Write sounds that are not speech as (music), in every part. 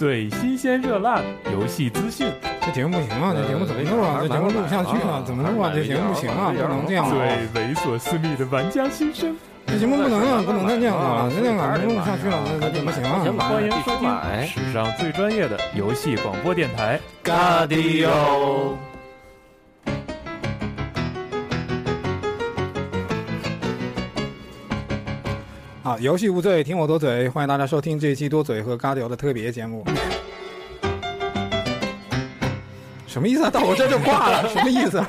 最新鲜热辣游戏资讯，这节目不行啊！这节目怎么弄啊？这节目录不下去啊？怎么弄啊？这节目不行啊！不能这样啊！最猥琐私密的玩家心声，这节目不能啊！不能再这样啊！再这样啊，录不下去了，那那怎么行啊？欢迎收听史上最专业的游戏广播电台《嘎迪欧》。好，游戏无罪，听我多嘴，欢迎大家收听这一期多嘴和嘎迪欧的特别节目。什么意思啊？到我这就挂了，什么意思？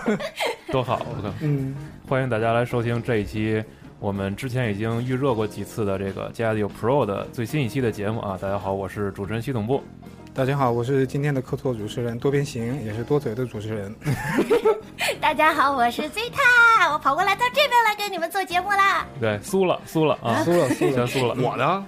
多好！我靠，嗯，(laughs) 欢迎大家来收听这一期我们之前已经预热过几次的这个《加迪有 Pro》的最新一期的节目啊！大家好，我是主持人系统部。大家好，我是今天的客座主持人多边形，也是多嘴的主持人。(laughs) 大家好，我是 Zeta，我跑过来到这边来给你们做节目啦。对，输了，输了啊，输了，输了，先输了。我呢？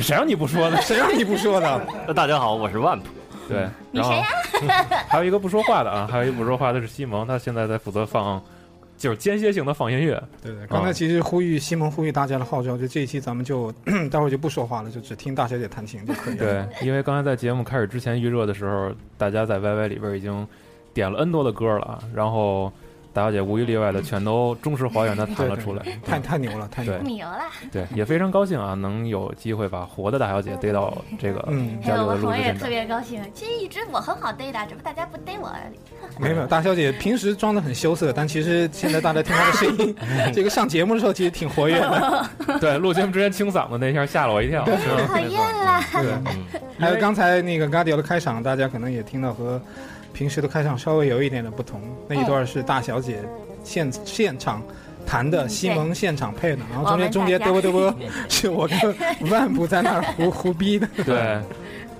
谁让你不说的？(laughs) 谁让你不说的？那大家好，我是万普。对，你谁呀？(laughs) 还有一个不说话的啊，还有一个不说话的是西蒙，他现在在负责放，就是间歇性的放音乐。对对，刚才其实呼吁西蒙呼吁大家的号召，就这一期咱们就 (clears throat) 待会儿就不说话了，就只听大小姐弹琴就可以了。对，因为刚才在节目开始之前预热的时候，大家在 YY 里边已经点了 N 多的歌了啊，然后大小姐无一例外的全都忠实还原的弹了出来，太太牛了，太牛了。对，也非常高兴啊，能有机会把活的大小姐逮到这个嗯流我我也特的录制现场。别高兴。其实一直我很好逮的，只不过大家不逮我而已。(laughs) 没有没有，大小姐平时装的很羞涩，但其实现在大家听她的声音，(laughs) 这个上节目的时候其实挺活跃的。(laughs) 对，录节目之前清嗓子那一下吓了我一跳。讨厌啦！对，还有刚才那个 Guardio 的开场，大家可能也听到和平时的开场稍微有一点的不同。那一段是大小姐现现场弹的，西蒙现场配的，然后中间中间嘚啵嘚啵 (laughs) 是我跟万普在那儿胡 (laughs) 胡逼的。对，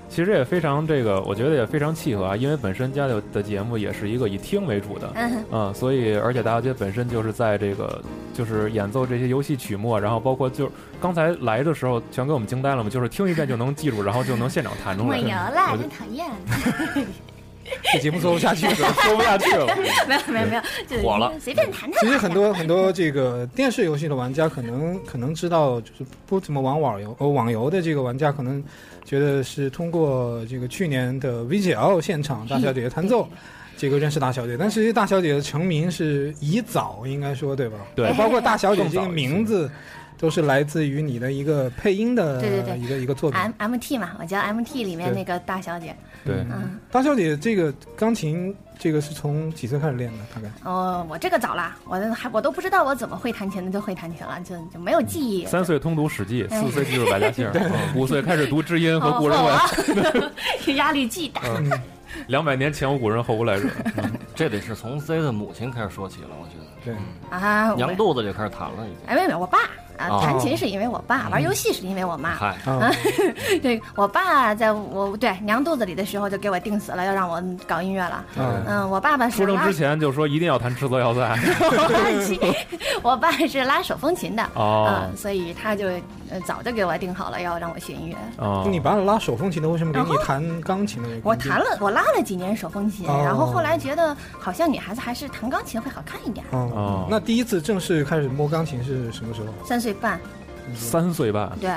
其实也非常这个，我觉得也非常契合啊，因为本身家里的节目也是一个以听为主的，嗯，嗯，所以而且大小姐本身就是在这个就是演奏这些游戏曲目啊，然后包括就刚才来的时候全给我们惊呆了嘛，就是听一遍就能记住，然后就能现场弹出来。没有啦，我就真讨厌。(laughs) 这节目做不下去了。说不下去了。(laughs) 没有没有没有，就火了随便谈谈。其实很多很多这个电视游戏的玩家可能可能知道，就是不怎么玩网游，呃，网游的这个玩家可能觉得是通过这个去年的 VGL 现场大小姐的弹奏。(laughs) 这个认识大小姐，但其实大小姐的成名是以早，应该说对吧？对包括大小姐这个名字，都是来自于你的一个配音的对对对一个一个作品。M M T 嘛，我叫 M T 里面那个大小姐。对，嗯，大小姐这个钢琴，这个是从几岁开始练的？大概？哦，我这个早啦，我还我都不知道我怎么会弹琴的就会弹琴了，就就没有记忆。三岁通读《史记》，哎四岁记住百家姓，(laughs) 嗯五岁开始读知音和哦古人文。我 (laughs) 压力巨大。两百年前无古人后无来者。嗯这得是从 Z 的母亲开始说起了，我觉得。对，啊，娘肚子就开始弹了，已经。哎，没有没有，我爸啊，哦弹琴是因为我爸，玩游戏是因为我妈。嗨，啊，(laughs) 对我爸在我对娘肚子里的时候就给我定死了，要让我搞音乐了。嗯嗯，我爸爸出生之，前就说一定要弹《赤色要塞》。(laughs) (laughs) 我爸是拉手风琴的，哦嗯，所以他就呃早就给我定好了要让我学音乐。哦，你爸拉手风琴的，为什么给你弹钢琴的？我弹了，我拉了几年手风琴，哦然后后来觉得好像女孩子还是弹钢琴会好看一点。哦哦，那第一次正式开始摸钢琴是什么时候？三岁半，三岁半，对，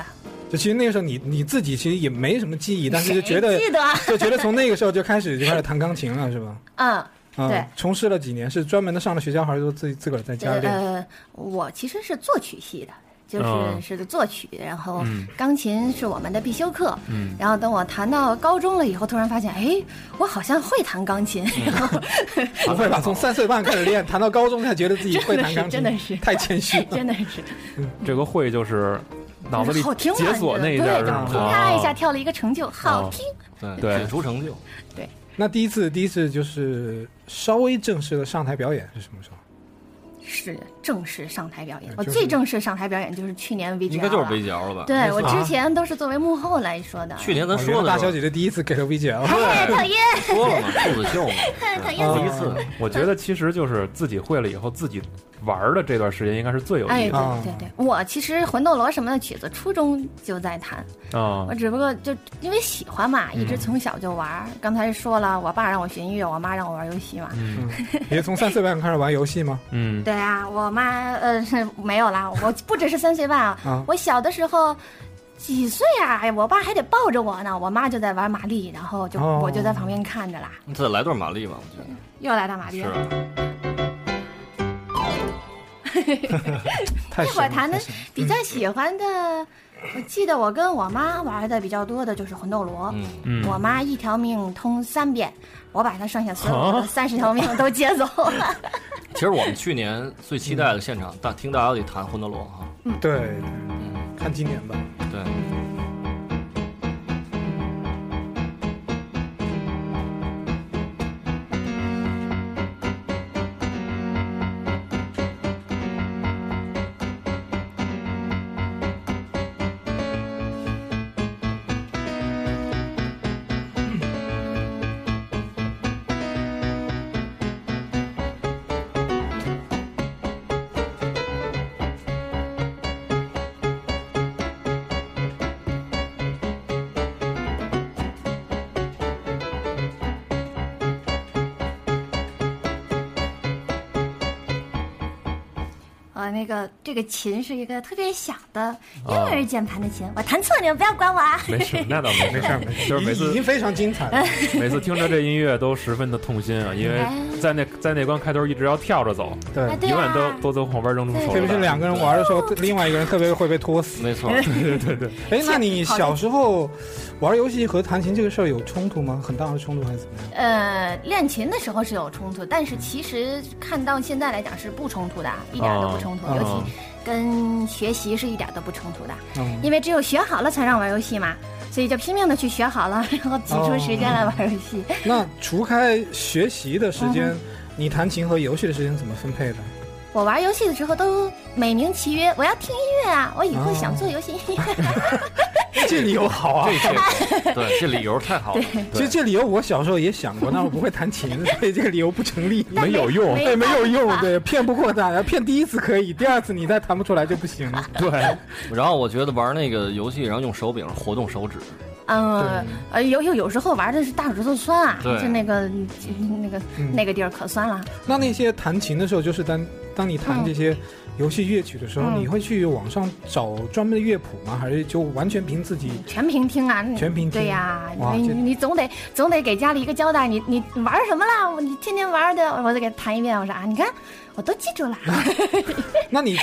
就其实那个时候你你自己其实也没什么记忆，但是就觉得记得？(laughs) 就觉得从那个时候就开始就开始弹钢琴了，是吧？(laughs) 嗯，嗯对，从事了几年，是专门的上了学校，还是说自己自个儿在家练？呃，我其实是作曲系的。就是嗯是作曲，然后嗯钢琴是我们的必修课。嗯然后等我弹到高中了以后，突然发现，哎，我好像会弹钢琴。然后不会吧？从三岁半开始练，(laughs) 弹到高中才觉得自己会弹钢琴，真的是真的是太谦虚了。(laughs) 真的是这个会就是脑子里好听啊！解锁那一对，啪一下跳了一个成就，好听。对对解除成就。对那第一次第一次就是稍微正式的上台表演是什么时候？是正式上台表演，我最正式上台表演就是去年 VGL 应该就是 VGL 了吧？对我啊之前都是作为幕后来说的。去年咱说的大小姐的第一次给了 VGL，哎，讨厌，说了嘛，兔子秀嘛，(laughs) 讨厌第一次。我觉得其实就是自己会了以后，自己玩的这段时间应该是最有哎，对意思啊对对，我其实魂斗罗什么的曲子初中就在弹，的啊我。只不过就因为喜欢嘛，一直从小就玩。刚才说了，我爸让我学音乐，我妈让我玩游戏嘛。(laughs) 嗯也从三岁半开始玩游戏吗？嗯，对啊，我妈呃是没有啦，我不只是三岁半啊，啊我小的时候几岁啊？哎我爸还得抱着我呢，我妈就在玩玛丽，然后就、哦我就在旁边看着啦。你再来段玛丽吧，我觉得又来段玛丽是 (laughs) 了。太那会儿弹的比较喜欢的，我记得我跟我妈玩的比较多的就是魂斗罗。嗯，嗯，我妈一条命通三遍，我把她剩下所有的三十条命都接走了。其实我们去年最期待的现场，大听大家得谈魂斗罗哈，对，嗯，看今年吧。对，这个琴是一个特别小的婴儿键盘的琴，我弹错，你们不要管我啊。没事，那倒没没事没事，(laughs) 就是每次已已经非常精彩了。(laughs) 每次听着这音乐都十分的痛心啊，因为在那在那关开头一直要跳着走，对。永远啊都都从后边扔出手特别。是两个人玩的时候，另外一个人特别会被拖死。(laughs) 没错，对对对，(laughs) 哎，那你小时候玩游戏和弹琴这个事儿有冲突吗？很大的冲突还是怎么样？呃，练琴的时候是有冲突，但是其实看到现在来讲是不冲突的，一点都不冲突，哦。尤其跟学习是一点都不冲突的，嗯，因为只有学好了才让玩游戏嘛，所以就拼命的去学好了，(laughs) 然后挤出时间来玩游戏。那除开学习的时间，你弹琴和游戏的时间怎么分配的？我玩游戏的时候都美名其曰我要听音乐啊，我以后想做游戏音乐。(laughs) 这理由好啊！这 (laughs) 对这理由太好了，其实这理由我小时候也想过，但我不会弹琴，(laughs) 所以这个理由不成立。没有用。对，没有用，对，骗不过大家，骗第一次可以，第二次你再弹不出来就不行。对，然后我觉得玩那个游戏，然后用手柄活动手指，嗯，呃，有有有时候玩的是大手指头酸啊，就那个那个、嗯那个地儿可酸了。那那些弹琴的时候，就是当当你弹这些游戏乐曲的时候，嗯你会去网上找专门的乐谱吗？还是就完全凭自己？全凭听啊，全凭听对呀、你你总得总得给家里一个交代，你你玩什么了？你天天玩的，我再给弹一遍。我说啊，你看我都记住了，(laughs) 那你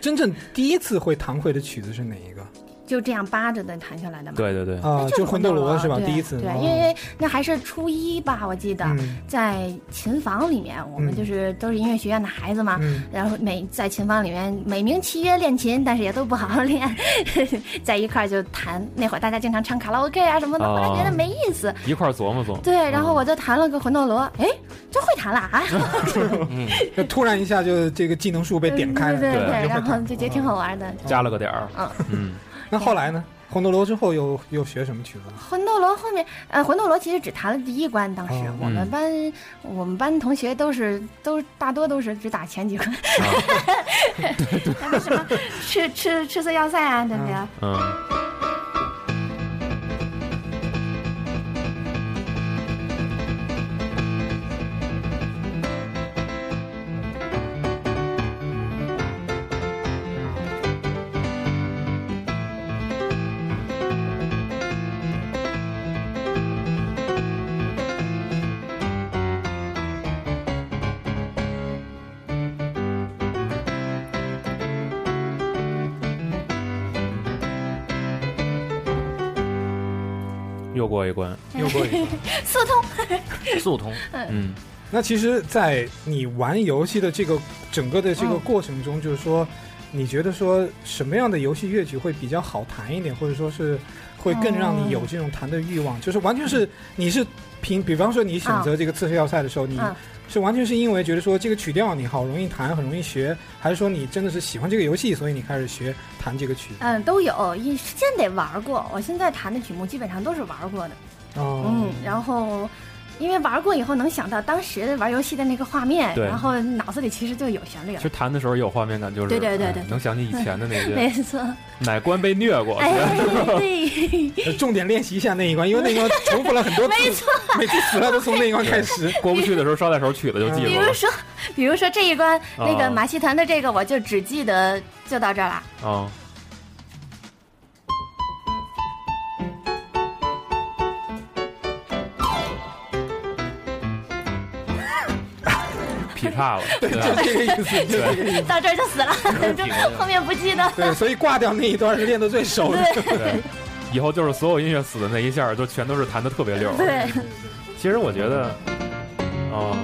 真正第一次会弹会的曲子是哪一个？就这样扒着的弹下来的嘛。对对对，啊、就魂斗罗是吧？第一次，对，哦因为那还是初一吧，我记得、嗯在琴房里面，我们嗯就是都是音乐学院的孩子嘛，嗯然后每在琴房里面美名其曰练琴，但是也都不好好练，(laughs) 在一块儿就弹。那会儿大家经常唱卡拉 OK 啊什么的，哦后来觉得没意思。一块儿琢磨琢磨。对，然后我就弹了个魂斗罗，哎，就会弹了啊！(laughs) (laughs) 就突然一下就这个技能树被点开了，对对对然后就觉得挺好玩的。加了个点儿，嗯，嗯，那后来呢？魂斗罗之后又又学什么曲子？魂斗罗后面，呃，魂斗罗其实只弹了第一关，当时、哦。我们班我们班同学都是都大多都是只打前几关，(laughs) 那个什么吃吃吃色要塞啊，对不对？嗯，又过一关，又过一关。(laughs) 速通，(laughs) 速通，嗯，那其实，在你玩游戏的这个整个的这个嗯。过程中，就是说，你觉得说什么样的游戏乐曲会比较好弹一点，或者说是会更让你有这种弹的欲望？就是完全是你是凭，比方说你选择这个刺客要塞的时候，你嗯是完全是因为觉得说这个曲调你好容易弹，很容易学，还是说你真的是喜欢这个游戏，所以你开始学弹这个曲？嗯，都有，一先得玩过。我现在弹的曲目基本上都是玩过的，哦，嗯，然后。因为玩过以后能想到当时玩游戏的那个画面，然后脑子里其实就有旋律了其。实弹的时候有画面感，就是对对对对哎能想起以前的那 (laughs) 没错，哪关被虐过，哎，(laughs) 对，呃重点练习一下那一关，因为那一关重复了很多次，没错。每次死了都从那一关开始。(laughs) 过不去的时候捎带手曲子就记住了。比如说，比如说这一关那个哦马戏团的这个，我就只记得就到这儿了。啊，劈叉了。(laughs) 对就这个意思，就这个意思。到这儿就死了，就后面不记得。对，所以挂掉那一段是练得最熟的。对，以后就是所有音乐死的那一下，就全都是弹的特别溜。对，其实我觉得，哦，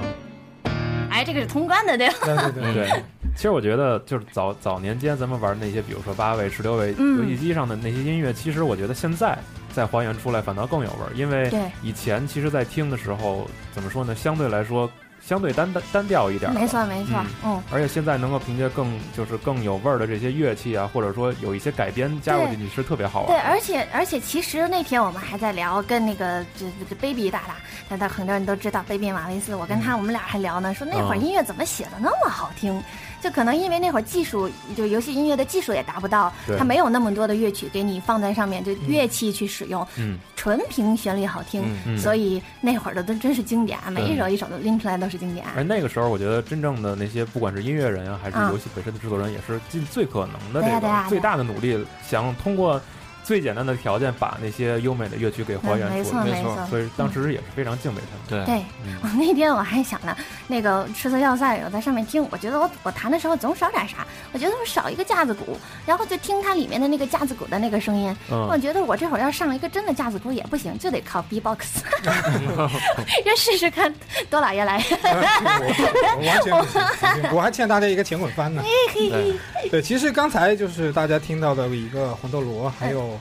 哎，这个是通关的，对吧？对对对，其实我觉得就是早早年间咱们玩那些，比如说八位、十六位嗯游戏机上的那些音乐，其实我觉得现在再还原出来反倒更有味儿，因为以前其实，在听的时候怎么说呢，相对来说相对单单单调一点儿，没错，没错，嗯。而且现在能够凭借更就是更有味儿的这些乐器啊，或者说有一些改编加入进去，是特别好玩对，而且而且，其实那天我们还在聊，跟那个这这这 baby 大大，大家很多人都知道 baby 马维斯，我跟他、我们俩还聊呢，说那会儿嗯音乐怎么写的那么好听？就可能因为那会儿技术，就游戏音乐的技术也达不到，对。它没有那么多的乐曲给你放在上面，就乐器去使用，嗯。纯凭旋律好听，所以那会儿的都真是经典，每一首一首都拎出来都是经典。而那个时候，我觉得真正的那些不管是音乐人啊，还是嗯游戏本身的制作人，也是尽最可能的最大的努力，想通过最简单的条件把那些优美的乐曲给还原嗯没错出来。没错没错，所以当时也是非常敬佩他们。对，对，嗯我那天我还想呢，那个赤色要塞，我在上面听，我觉得我我弹的时候总少点啥，我觉得我少一个架子鼓，然后就听它里面的那个架子鼓的那个声音，我嗯，觉得我这会儿要上一个真的架子鼓也不行，就得靠 B-box，(laughs) (laughs) 要试试看多老爷来。(laughs) 我我完全不行，我还欠大家一个前滚翻呢。对对，其实刚才就是大家听到的一个魂斗罗，还有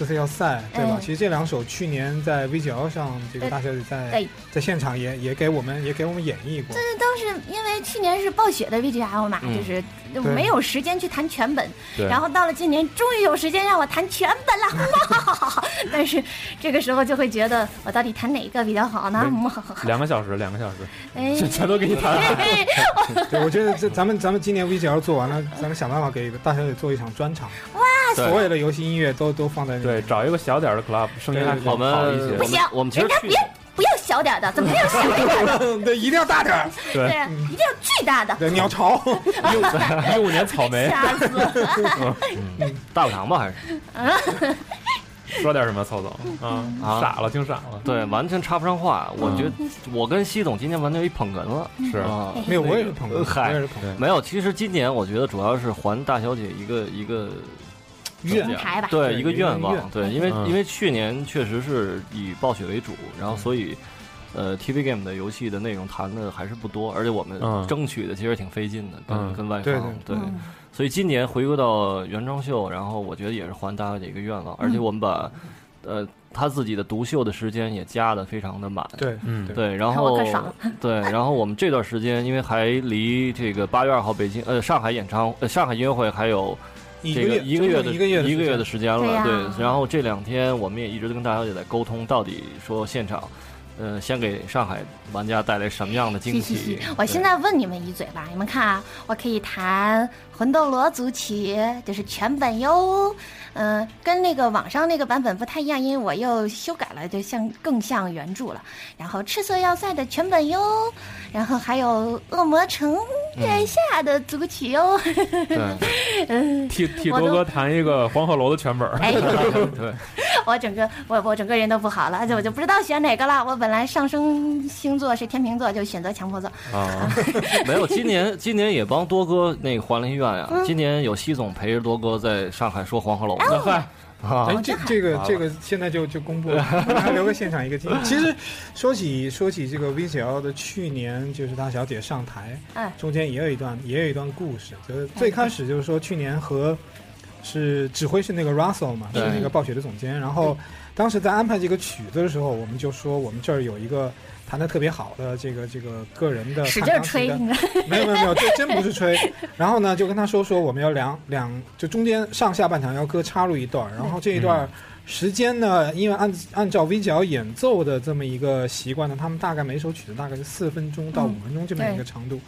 四四要赛，对吧？其实这两首去年在 V 九上，这个大小姐在在现场也也给我们也给我们演绎过。这都是因为去年是暴雪的 VGL 嘛，就是就没有时间去弹全本，然后到了今年终于有时间让我弹全本了，哇！但是这个时候就会觉得我到底弹哪一个比较好呢？两个小时，两个小时，哎，全全都给你弹。对，我觉得这咱们咱们今年 VGL 做完了，咱们想办法给大小姐做一场专场，哇所有的游戏音乐都都放在那。对，找一个小点儿的 club，声音还我们好一些不。行我们其实去人家别不要小点儿的，怎么还有小点儿的？(laughs) 对，一定要大点儿。对，一定要巨大的，对，鸟巢。(laughs) (laughs) 一五年草莓，吓死了！大补偿吧，还是说点什么，曹总啊？啊傻了，听傻了。对，完全插不上话。我觉得我跟西总今年完全一捧哏了，是啊，没有，我也是捧哏，嗨。没有。其实今年我觉得主要是还大小姐一个一个愿平台吧，对对一个愿望，对，因为嗯。因为去年确实是以暴雪为主，然后所以。呃，TV game 的游戏的内容谈的还是不多，而且我们嗯。争取的其实挺费劲的，跟嗯。跟外对方对，嗯。所以今年回归到原装秀，然后我觉得也是还大家的一个愿望，而且我们把呃他自己的独秀的时间也加的非常的满，对，嗯，对，然后对，然后我们这段时间因为还离这个八月二号北京呃上海演唱呃上海音乐会还有这个一个月一个月的一个月一个月的时时间了，对。然后这两天我们也一直跟大小姐在沟通，到底说现场，呃，先给上海玩家带来什么样的惊喜！我现在问你们一嘴吧，你们看啊，我可以弹《魂斗罗》组曲，就是全本哟。嗯、跟那个网上那个版本不太一样，因为我又修改了，就像更像原著了。然后《赤色要塞》的全本哟，然后还有《恶魔城殿下》的组曲哟。对嗯，(laughs) 替替多哥弹一个黄鹤楼的全本儿。哎，对，我整个我我整个人都不好了，就我就不知道选哪个了。我本来上升星座是天秤座，就选择强迫座。啊，没有，今年今年也帮多哥那个还了一愿今年有西总陪着多哥在上海说黄鹤楼。哦呢，嗨，啊。哎，这这个这个现在就就公布了，(laughs) 我们还留个现场一个惊喜。其实说起说起这个 VCL 的去年就是大小姐上台，嗯中间也有一段也有一段故事，就是最开始就是说去年和是指挥是那个 Russell 嘛，是那个暴雪的总监，然后当时在安排这个曲子的时候，我们就说我们这儿有一个弹的特别好的这个这个个人的使劲吹，弹钢琴的你知道没有没有没有，这真不是吹。(laughs) 然后呢，就跟他说说我们要两两，就中间上下半场要各插入一段儿，然后这一段时间呢，因为按按照 V 角演奏的这么一个习惯呢，他们大概每首曲子大概是四分钟到五分钟这么一个长度。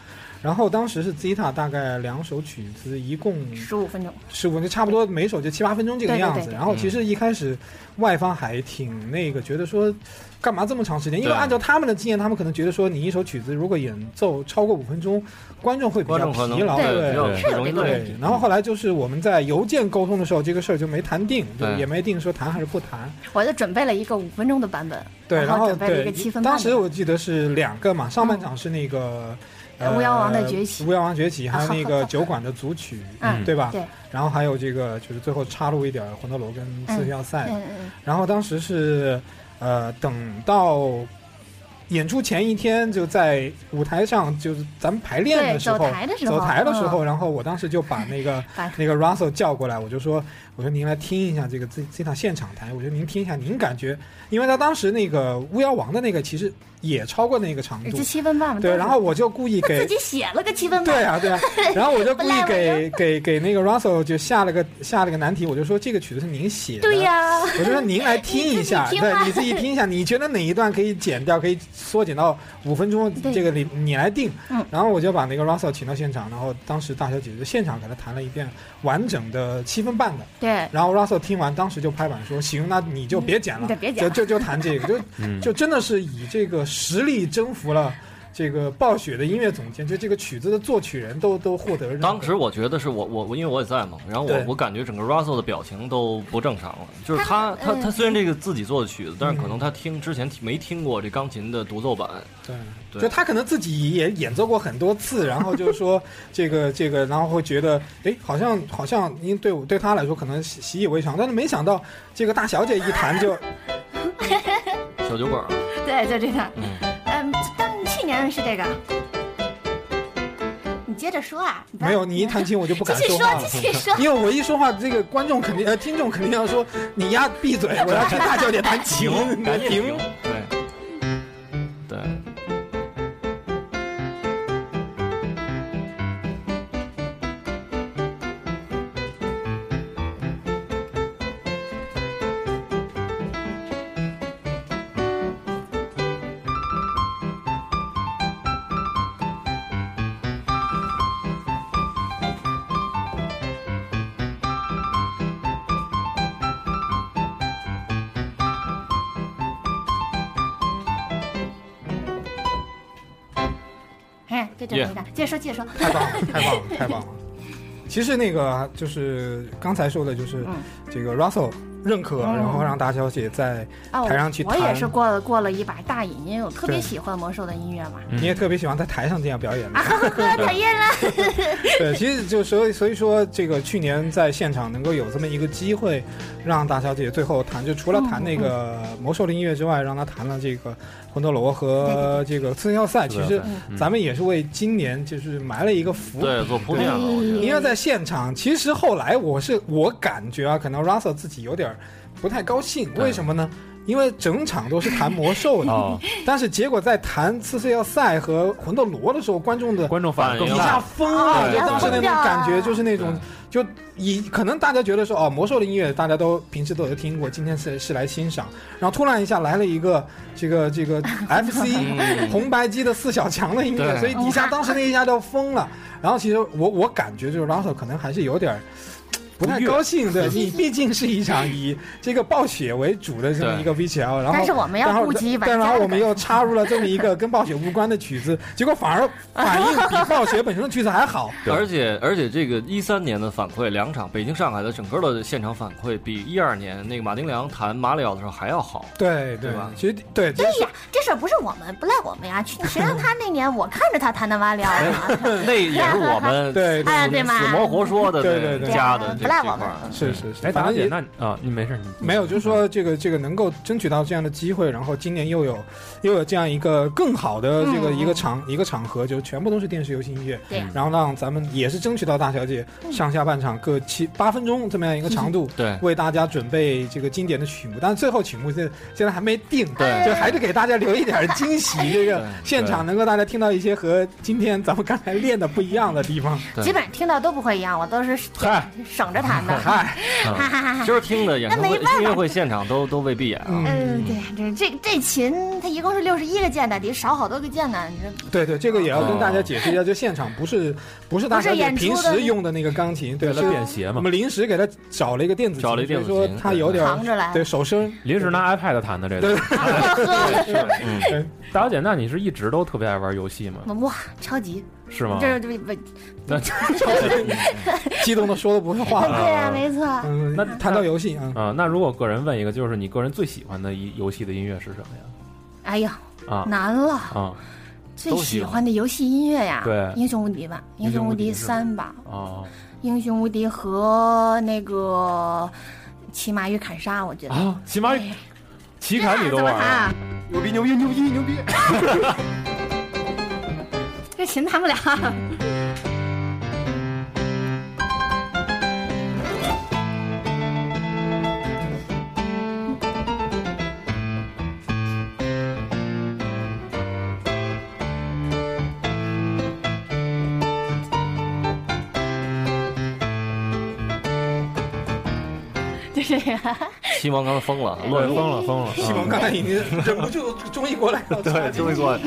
然后当时是 Zeta 大概两首曲子，一共十五分钟。十五，就差不多每首就七八分钟这个样子。对对对对然后其实一开始外方还挺那个，觉得说干嘛这么长时间？因为按照他们的经验，他们可能觉得说你一首曲子如果演奏超过五分钟，观众会比较疲劳。对比较对容易对累，。然后后来就是我们在邮件沟通的时候，这个事儿就没谈定，就对也没定说谈还是不谈。我就准备了一个五分钟的版本，对，然后准备了一个七分当时我记得是两个嘛，上半场是那个。呃巫妖王的崛起巫妖王崛起，还有那啊个酒馆的组曲，嗯对吧？对，然后还有这个就是最后插入一点魂斗罗跟刺客要塞，嗯嗯然后当时是呃等到。演出前一天就在舞台上，就是咱们排练的时候，台的时候，走台的时嗯候，然后我当时就把那个 (laughs) 那个 Russell 叫过来，我就说，我说您来听一下这个这这场现场台，我说您听一下，您感觉，因为他当时那个巫妖王的那个其实也超过那个长度。这，七分半嘛，对，然后我就故意给 (laughs) 自己写了个七分半，对啊，对啊，然后我就故意给给给那个 Russell 就下了个下了个难题，我就说这个曲子是您写的，对呀，我就说您来听一下，对，你自己听一下，你觉得哪一段可以剪掉，可以缩减到五分钟，这个你你来定。嗯。然后我就把那个 Russell 请到现场，然后当时大小姐就现场给他弹了一遍完整的七分半的，对，然后 Russell 听完，当时就拍板说行，那你就别剪了，别剪了。就就就弹这个，就嗯，就真的是以这个实力征服了。这个暴雪的音乐总监，就这个曲子的作曲人都都获得认可。当时我觉得是我我我因为我也在嘛，然后我我感觉整个 Russell 的表情都不正常了，就是他他他嗯。他虽然这个自己做的曲子，但是可嗯。能他听之前没听过这钢琴的独奏版，对，对。就他可能自己也演奏过很多次，然后就是说 (laughs) 这个这个，然后会觉得，哎，好像好像，因为对我对他来说可能习习以为常，但是没想到这个大小姐一弹就，小酒馆儿，对，就这个，嗯，嗯，但去年是这个，你接着说啊，没有你一弹琴我就不敢继续说，话了。继续说，因为我一说话，这个观众肯定呃，听众肯定要说你丫闭嘴，我要听大小姐弹琴，(laughs) 赶紧停。对接着说，接着说，太棒了，(laughs) 太棒了，太棒了。其实那个就是刚才说的，就是嗯。这个 Russell 认可，嗯然后让大小姐在啊，台上去弹我也是过了过了一把大瘾，因为我特别喜欢魔兽的音乐嘛。嗯你也特别喜欢在台上这样表演的啊，。呵呵呵，讨厌了。(laughs) 对，其实就所以所以说，这个去年在现场能够有这么一个机会，让大小姐最后弹，就除了弹那个魔兽的音乐之外，让她弹了这个魂斗罗和这个刺客要塞。其实嗯咱们也是为今年就是埋了一个伏笔。对，做铺垫。因为在现场，其实后来我是我感觉啊，可能 Russell 自己有点儿不太高兴，为什么呢？因为整场都是谈魔兽的，哦，(laughs) 但是结果在谈刺客要塞和魂斗罗的时候，观众的观众反应更一下，疯了，就当时那种感觉，就是那种就以可能大家觉得说哦，魔兽的音乐大家都平时都有听过，今天是是来欣赏，然后突然一下来了一个这个这个 (laughs) FC 嗯。红白机的四小强的音乐，所以底下当时那一下都疯了。然后其实我我感觉就是 Russell 可能还是有点儿。不太高兴，对 (laughs) 你毕竟是一场以 (laughs) 这个暴雪为主的这么一个 VCL，然后但是我们要顾及玩但然后我们又插入了这么一个跟暴雪无关的曲子，(laughs) 结果反而反应比暴雪本身的曲子还好。而且而且这个一三年的反馈，两场北京、上海的整个的现场反馈比一二年那个马丁良弹马里奥的时候还要好。对对吧其实对，对呀，这事儿不是我们，不赖我们呀。去谁让他那年我看着他弹的马里奥呢？那也是我们对对哎，对吗？死磨活说的对对对加的是是是，哎，大反正也小姐，那啊，你没事，你没有，就是说这个这个能够争取到这样的机会，然后今年又有又有这样一个更好的这个嗯一个场一个场合，就全部都是电视游戏音乐，对然后让咱们也是争取到大小姐上下半场各七八分钟这么样一个长度。对为大家准备这个经典的曲目，但是最后曲目现现在还没定，对就还是给大家留一点惊喜。这个现场能够大家听到一些和今天咱们刚才练的不一样的地方。对基本上听到都不会一样，我都是嗨省着弹的。(laughs) 嗨。(laughs) 今儿听的演唱会音乐会现场都都未必演啊。嗯，对，这这这琴它一共是六十一个键的，得少好多个键呢。你这对对，这个也要跟大家解释一下，就现场不是不是大小姐平时用的那个钢琴，对，为是了便携嘛我，们临时给他找了一个电子琴，找了一电子琴所以说它有点扛着来。对手声。临时拿 iPad 弹的这个。(laughs) 大小姐，那你是一直都特别爱玩游戏吗？哇，超级，是吗？这这不 (laughs) 那 (laughs) 激动的说的不是话了。(laughs) 对啊，没错。嗯，那谈到游戏啊，啊，那如果个人问一个，就是你个人最喜欢的一游戏的音乐是什么呀？哎呀，啊难了。啊，最喜欢的游戏音乐呀，对英雄无敌吧，英雄无敌三吧，哦英雄无敌和那个骑马与砍杀，我觉得。啊，骑马与骑砍你都玩？牛逼牛逼牛逼牛逼！这琴弹不了。(laughs) 就是西蒙刚才疯了，对乱入疯了疯了。西蒙嗯刚才已经忍不住 (laughs) 终于过来了，对，终于过来。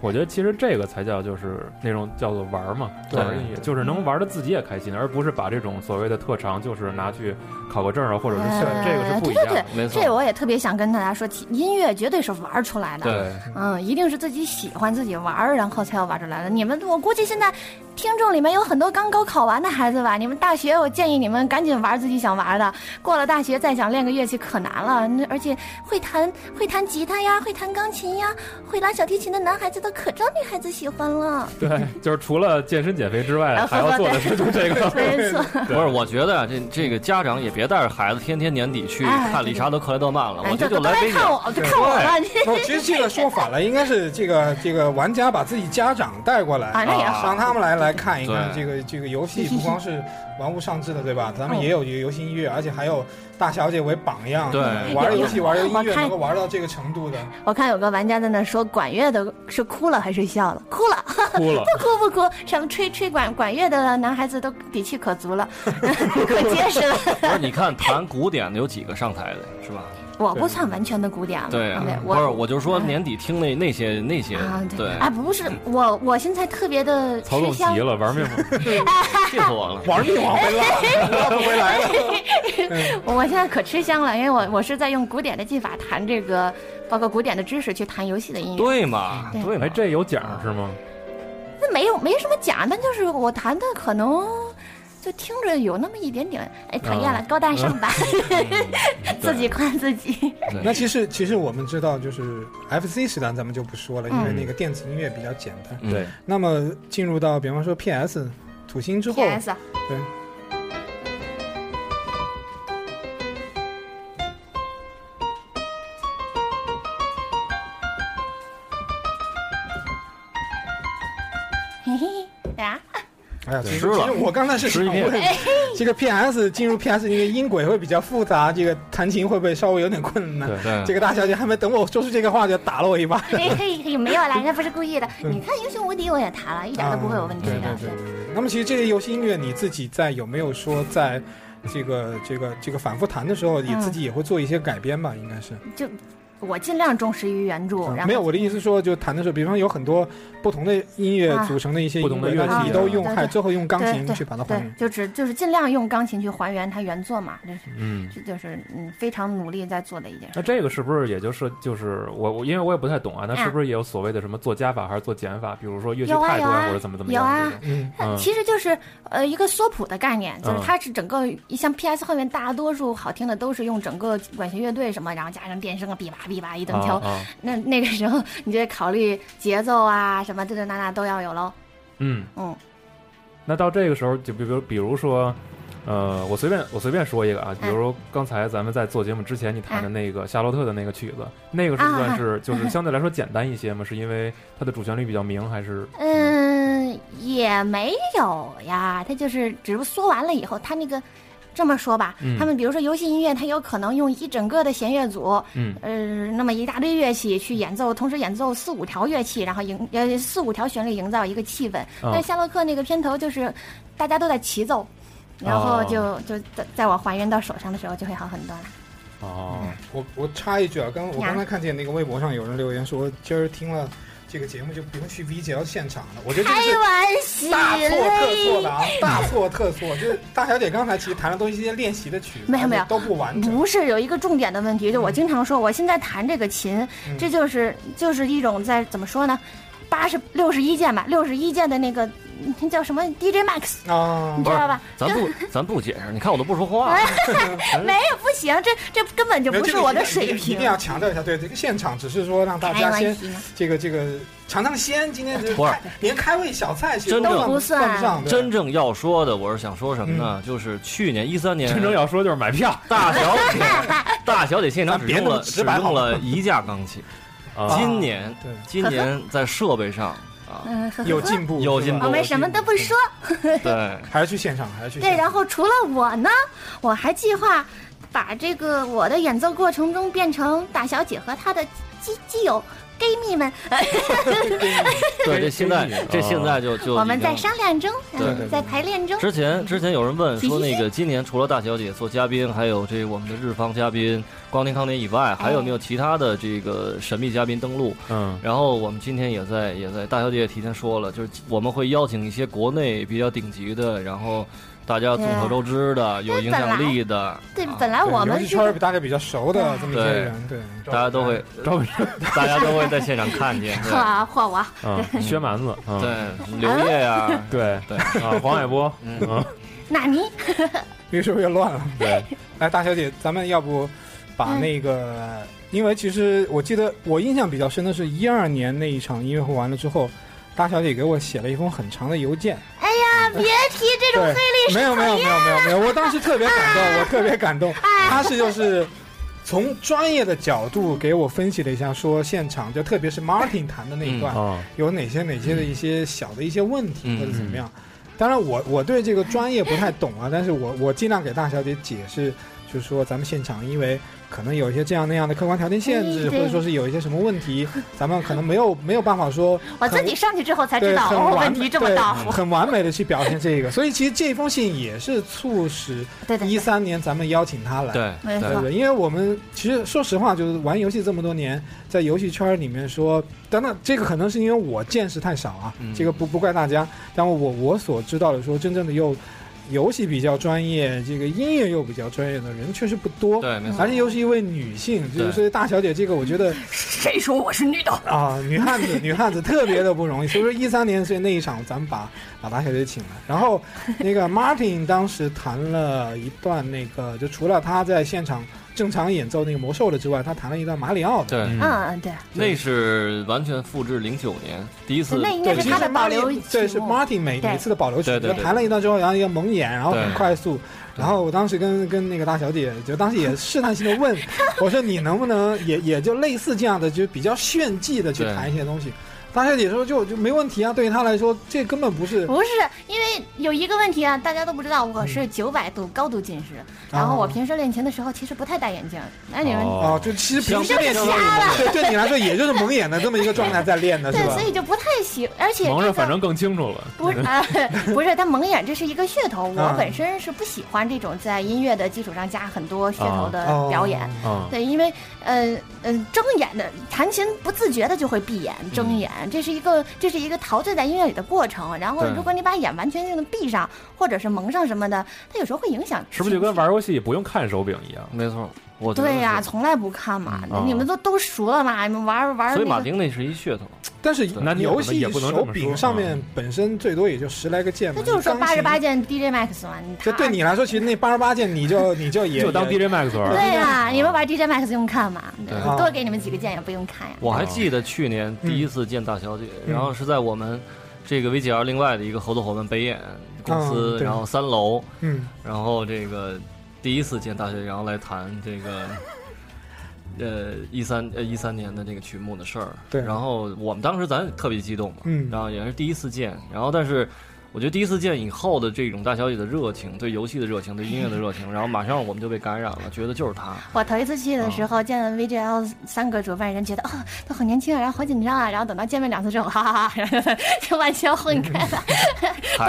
我觉得其实这个才叫就是那种叫做玩嘛，对玩音乐，就是能玩的自己也开心，而不是把这种所谓的特长就是拿去考个证啊，或者是炫，这个是不一样的。对对对，没错这我也特别想跟大家说，其音乐绝对是玩出来的。对，嗯，一定是自己喜欢自己玩，然后才要玩出来的。你们，我估计现在听众里面有很多刚高考完的孩子吧？你们大学，我建议你们赶紧玩自己想玩的。过了大学再想练个乐器可难了，那而且会弹会弹吉他呀，会弹钢琴呀，会拉小提琴的男孩子都可招女孩子喜欢了。对，就是除了健身减肥之外，(laughs) 还要做的是就这个。(laughs) 没错，(laughs) 不是，我觉得啊这这个家长也别带着孩子天天年底去哎看理查德克莱德曼了，哎，我觉得就来北京。看我，就看我了。不，其实这个说反了，应该是这个这个玩家把自己家长带过来，啊。让他们来来看一看这个这个游戏，(laughs) 不光是玩物丧志的，对吧？咱们哦也有一个游戏音乐，而且还有大小姐为榜样，对玩游戏玩音乐能够玩到这个程度的，我看有个玩家在那说，管乐的是哭了还是笑了？哭了，哭了。(laughs) 不哭不哭，什么吹吹管管乐的男孩子都底气可足了，(laughs) 可结实了。不是，你看弹古典的有几个上台的，是吧？我不算完全的古典了，对啊对，不是，我。就说年底听那那些那些啊，，对，哎，不是我，我现在特别的曹总吃香急，了，玩命 (laughs) 了。气死我了。玩命往回拉，拉不回来了。(laughs) 我现在可吃香了，因为我我是在用古典的技法弹这个，包括古典的知识去弹游戏的音乐。对嘛，对对嘛哎，，这有奖是吗？那没有没什么奖，但就是我弹的可能就听着有那么一点点，哎，讨厌了，啊高大上吧，(laughs) 自己夸自己。那其实其实我们知道，就是 FC 时代咱们就不说了，因为嗯那个电子音乐比较简单。嗯。对，那么进入到比方说 PS 土星之后，PS，对，了其实我刚才是想问，(laughs) 这个 PS 进入 PS 那个音轨会比较复杂，这个弹琴会不会稍微有点困难？对对这个大小姐还没等我说出这个话就打了我一巴。嘿 (laughs) 没有啦，人家不是故意的。你看《英雄无敌》，我也弹了，一点都不会有问题的。啊对。那么其实这些游戏音乐你自己在有没有说在这个这个这个反复弹的时候，你嗯自己也会做一些改编吧？应该是。就我尽量忠实于原著，然后嗯没有，我的意思说，就弹的时候，比方有很多不同的音乐啊组成的一些不同的乐，器都用，还最后用钢琴去把它还对原，。就只就是尽量用钢琴去还原它原作嘛，这是嗯。这就是嗯非常努力在做的一件事。那这个是不是也就是就是我我因为我也不太懂啊，那是不是也有所谓的什么做加法还是做减法？比如说乐器有啊啊太多或者怎么怎么样有啊？嗯，嗯其实就是呃一个缩谱的概念，就是嗯它是整个像 PS 后面大多数好听的都是用整个管弦乐队什么，然后加上电声啊，哔吧哔吧一顿敲。啊啊 (laughs) 那那个时候你就得考虑节奏啊什么这这那那都要有喽。嗯，嗯，那到这个时候，就比如比如说，呃，我随便我随便说一个啊，比如说刚才咱们在做节目之前你弹的那个夏洛特的那个曲子，那个是算是 (laughs) 就是相对来说简单一些吗？是因为它的主旋律比较明，还是嗯，也没有呀，它就是只不过说完了以后，它那个这么说吧，嗯。他们比如说游戏音乐，它有可能用一整个的弦乐组，嗯。呃，那么一大堆乐器去演奏，同时演奏四五条乐器，然后营呃四五条旋律营造一个气氛。啊但夏洛克那个片头就是大家都在齐奏，然后哦。就、就在在我还原到手上的时候就会好很多了。哦，我我插一句啊，刚我刚才看见那个微博上有人留言说，今儿听了这个节目就不用去 VGL 现场了。我觉得这是玩笑大错特错嘞的！啊，大错特错。就是大小姐刚才其实弹的都是一些练习的曲子，没有没有都不完整。不是有一个重点的问题，就我经常说，我现在弹这个琴，嗯这就是就是一种在怎么说呢，八十六十一键吧，六十一键的那个那叫什么 DJ Max，啊你知道吧？咱不 (laughs) 咱不解释，你看我都不说话。(laughs) 没有不行，这这根本就不是我的水平一定。要强调一下，对这个现场只是说让大家先这个这个尝尝鲜，今天这不是连开胃小菜其实真正算都不算算不上，真正要说的，我是想说什么呢？就是去年一三年，真正要说就是买票大小姐，(laughs) 大小姐现场只用了只用了一架钢琴。啊，今年对。今年在设备上啊，嗯，呵呵有进步，有进步我们什么都不说。(laughs) 对，还是去现场，还是去对，现场。然后除了我呢，我还计划把这个我的演奏过程中变成大小姐和她的基基友 gay 蜜们，(laughs) 对，这现在这现在就就我们在商量中，对。嗯对在排练中。之前之前有人问说，那个今年除了大小姐做嘉宾，还有这我们的日方嘉宾光天康年以外，还有没有其他的这个神秘嘉宾登陆？嗯。然后我们今天也在也在大小姐也提前说了，就是我们会邀请一些国内比较顶级的，然后大家众所周知的、有影响力的，对啊，本来我们圈儿大家比较熟的这么一些人，对，大家都会 (laughs) 大家都会在现场看见，(laughs) 对嚯嚯我，嗯，(laughs) 薛蛮子，嗯，对，刘烨呀，对对啊，黄海波，嗯嗯，纳尼？越说越乱了。对，来，大小姐，咱们要不把嗯那个，因为其实我记得我印象比较深的是一二年那一场音乐会完了之后，大小姐给我写了一封很长的邮件。哎呀，别提这种对黑历史没有没有没有没有没有，我当时特别感动，我特别感动。他是就是从专业的角度给我分析了一下，说现场就特别是 Martin 弹的那一段，啊，有哪些哪些的一些小的一些问题嗯或者怎么样。当然我我对这个专业不太懂啊，但是我我尽量给大小姐解释，就是说咱们现场因为可能有一些这样那样的客观条件限制，嗯或者说是有一些什么问题，(laughs) 咱们可能没有没有办法说我自己上去之后才知道，哦，问题这么大。很完美的去表现这个。所以其实这封信也是促使一三年咱们邀请他来。对没错对对，因为我们其实说实话，就是玩游戏这么多年，在游戏圈里面说，等等这个可能是因为我见识太少啊，嗯这个不不怪大家，但我我所知道的说，真正的又游戏比较专业，这个音乐又比较专业的人确实不多。对，没错而，且又是一位女性，就是对所以大小姐这个，我觉得谁说我是女的？啊，女汉子，(laughs) 女汉子特别的不容易。所以说一三年是那一场，咱们把把大小姐请来，然后那个 Martin 当时谈了一段那个，就除了他在现场正常演奏那个魔兽的之外，他弹了一段马里奥的。对，嗯。嗯，对，那是完全复制零九年第一次，对，那应该是其实他的保留 Martin 对是 Martin 每对。每次的保留曲，对对对。就弹了一段之后，然后一个蒙眼，然后很快速。然后我当时跟跟那个大小姐，就当时也试探性的问，(laughs) 我说你能不能也也就类似这样的，就比较炫技的去弹一些东西。大小姐说就就没问题啊，对于她来说这根本不是不是，因为有一个问题啊，大家都不知道，我是九百度高度近视，然后我平时练琴的时候其实不太戴眼镜。那你们哦哦，就其实平时相练就瞎了对对你来说也就是蒙眼的这么一个状态在练的 (laughs) 是对，所？以就不太喜，而且这个蒙着反正更清楚了，不是啊，(laughs) 不是，他蒙眼这是一个噱头。我啊本身是不喜欢这种在音乐的基础上加很多噱头的哦表演。啊，对，因为呃呃，睁眼的弹琴不自觉的就会闭眼、睁眼，这是一个这是一个陶醉在音乐里的过程。然后如果你把眼完全性的闭上，或者是蒙上什么的，它有时候会影响。是不是就跟？玩游戏不用看手柄一样？没错，我对呀、是。从来不看嘛，嗯。你们都都熟了嘛，你们玩玩所以。马丁那是一噱头，(tsk) 但是那游戏也不能这手柄上面本身最多也就十来个键嘛。那就是说八十八，键 DJ Max 嘛，这对你来说，其实那八十八键你就 (laughs) 你就也就当 DJ Max 玩儿，对呀、你们玩 DJ Max 用看嘛，对。多给你们几个键也不用看呀。我还记得去年第一次见大小姐，嗯。然后是在我们这个 VGL 另外的一个合作伙伴北演公司，嗯然后三楼，嗯。然后这个第一次见大小姐，然后来谈这个。(laughs) 呃，一三呃一三年的这个曲目的事儿，对然后我们当时咱特别激动嘛，嗯然后也是第一次见，然后但是我觉得第一次见以后的这种大小姐的热情，对游戏的热情，对音乐的热情，(laughs) 然后马上我们就被感染了，觉得就是她，我头一次去的时候，见了 VGL 三个主办人，觉得哦、都很年轻啊，然后好紧张啊，然后等到见面两次之后，哈哈哈，然 (laughs) 后就完全混 (laughs) 开了，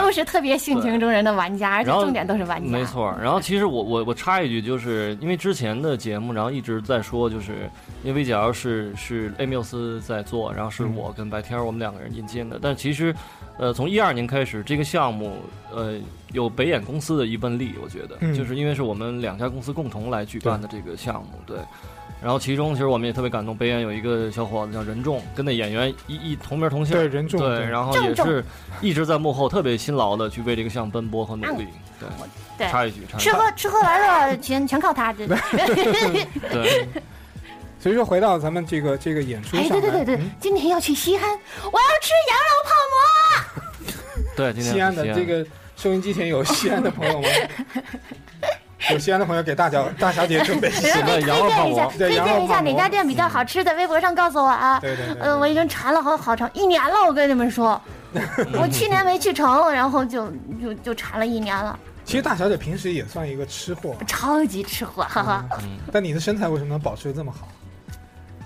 都是特别性情中人的玩家，而且重点都是玩家。没错，然后其实我我我插一句，就是因为之前的节目，然后一直在说，就是因为 VGL 是是 A 缪斯在做，然后是我跟白天儿我们两个人引进的，但其实，呃，从一二年开始，这个项目呃有北演公司的一份力，我觉得，嗯就是因为是我们两家公司共同来举办的这个项目，对。然后其中其实我们也特别感动，北演有一个小伙子叫任重，跟那演员一一同名同姓。对任重对，然后也是一直在幕后特别辛劳的去为这个项目奔波和努力。对，对插一句，插一句，吃喝吃喝玩乐全全靠他，对 (laughs) (laughs) 对，所以说回到咱们这个这个演出哎，上来，对对对对嗯，今天要去西安，我要吃羊肉泡馍。对，今天西安的这个收音机前有西安的朋友吗？(laughs) 有西安的朋友给大小大小姐准备一馍。些现在推羊肉泡荐一下，馍推荐一下哪家店比较好吃的，微博上告诉我啊。对对对，呃，我已经馋了好好长一年了，我跟你们说，(laughs) 我去年没去成，然后就就就馋了一年了，其实大小姐平时也算一个吃货，超级吃货，哈哈。嗯，但你的身材为什么能保持的这么好？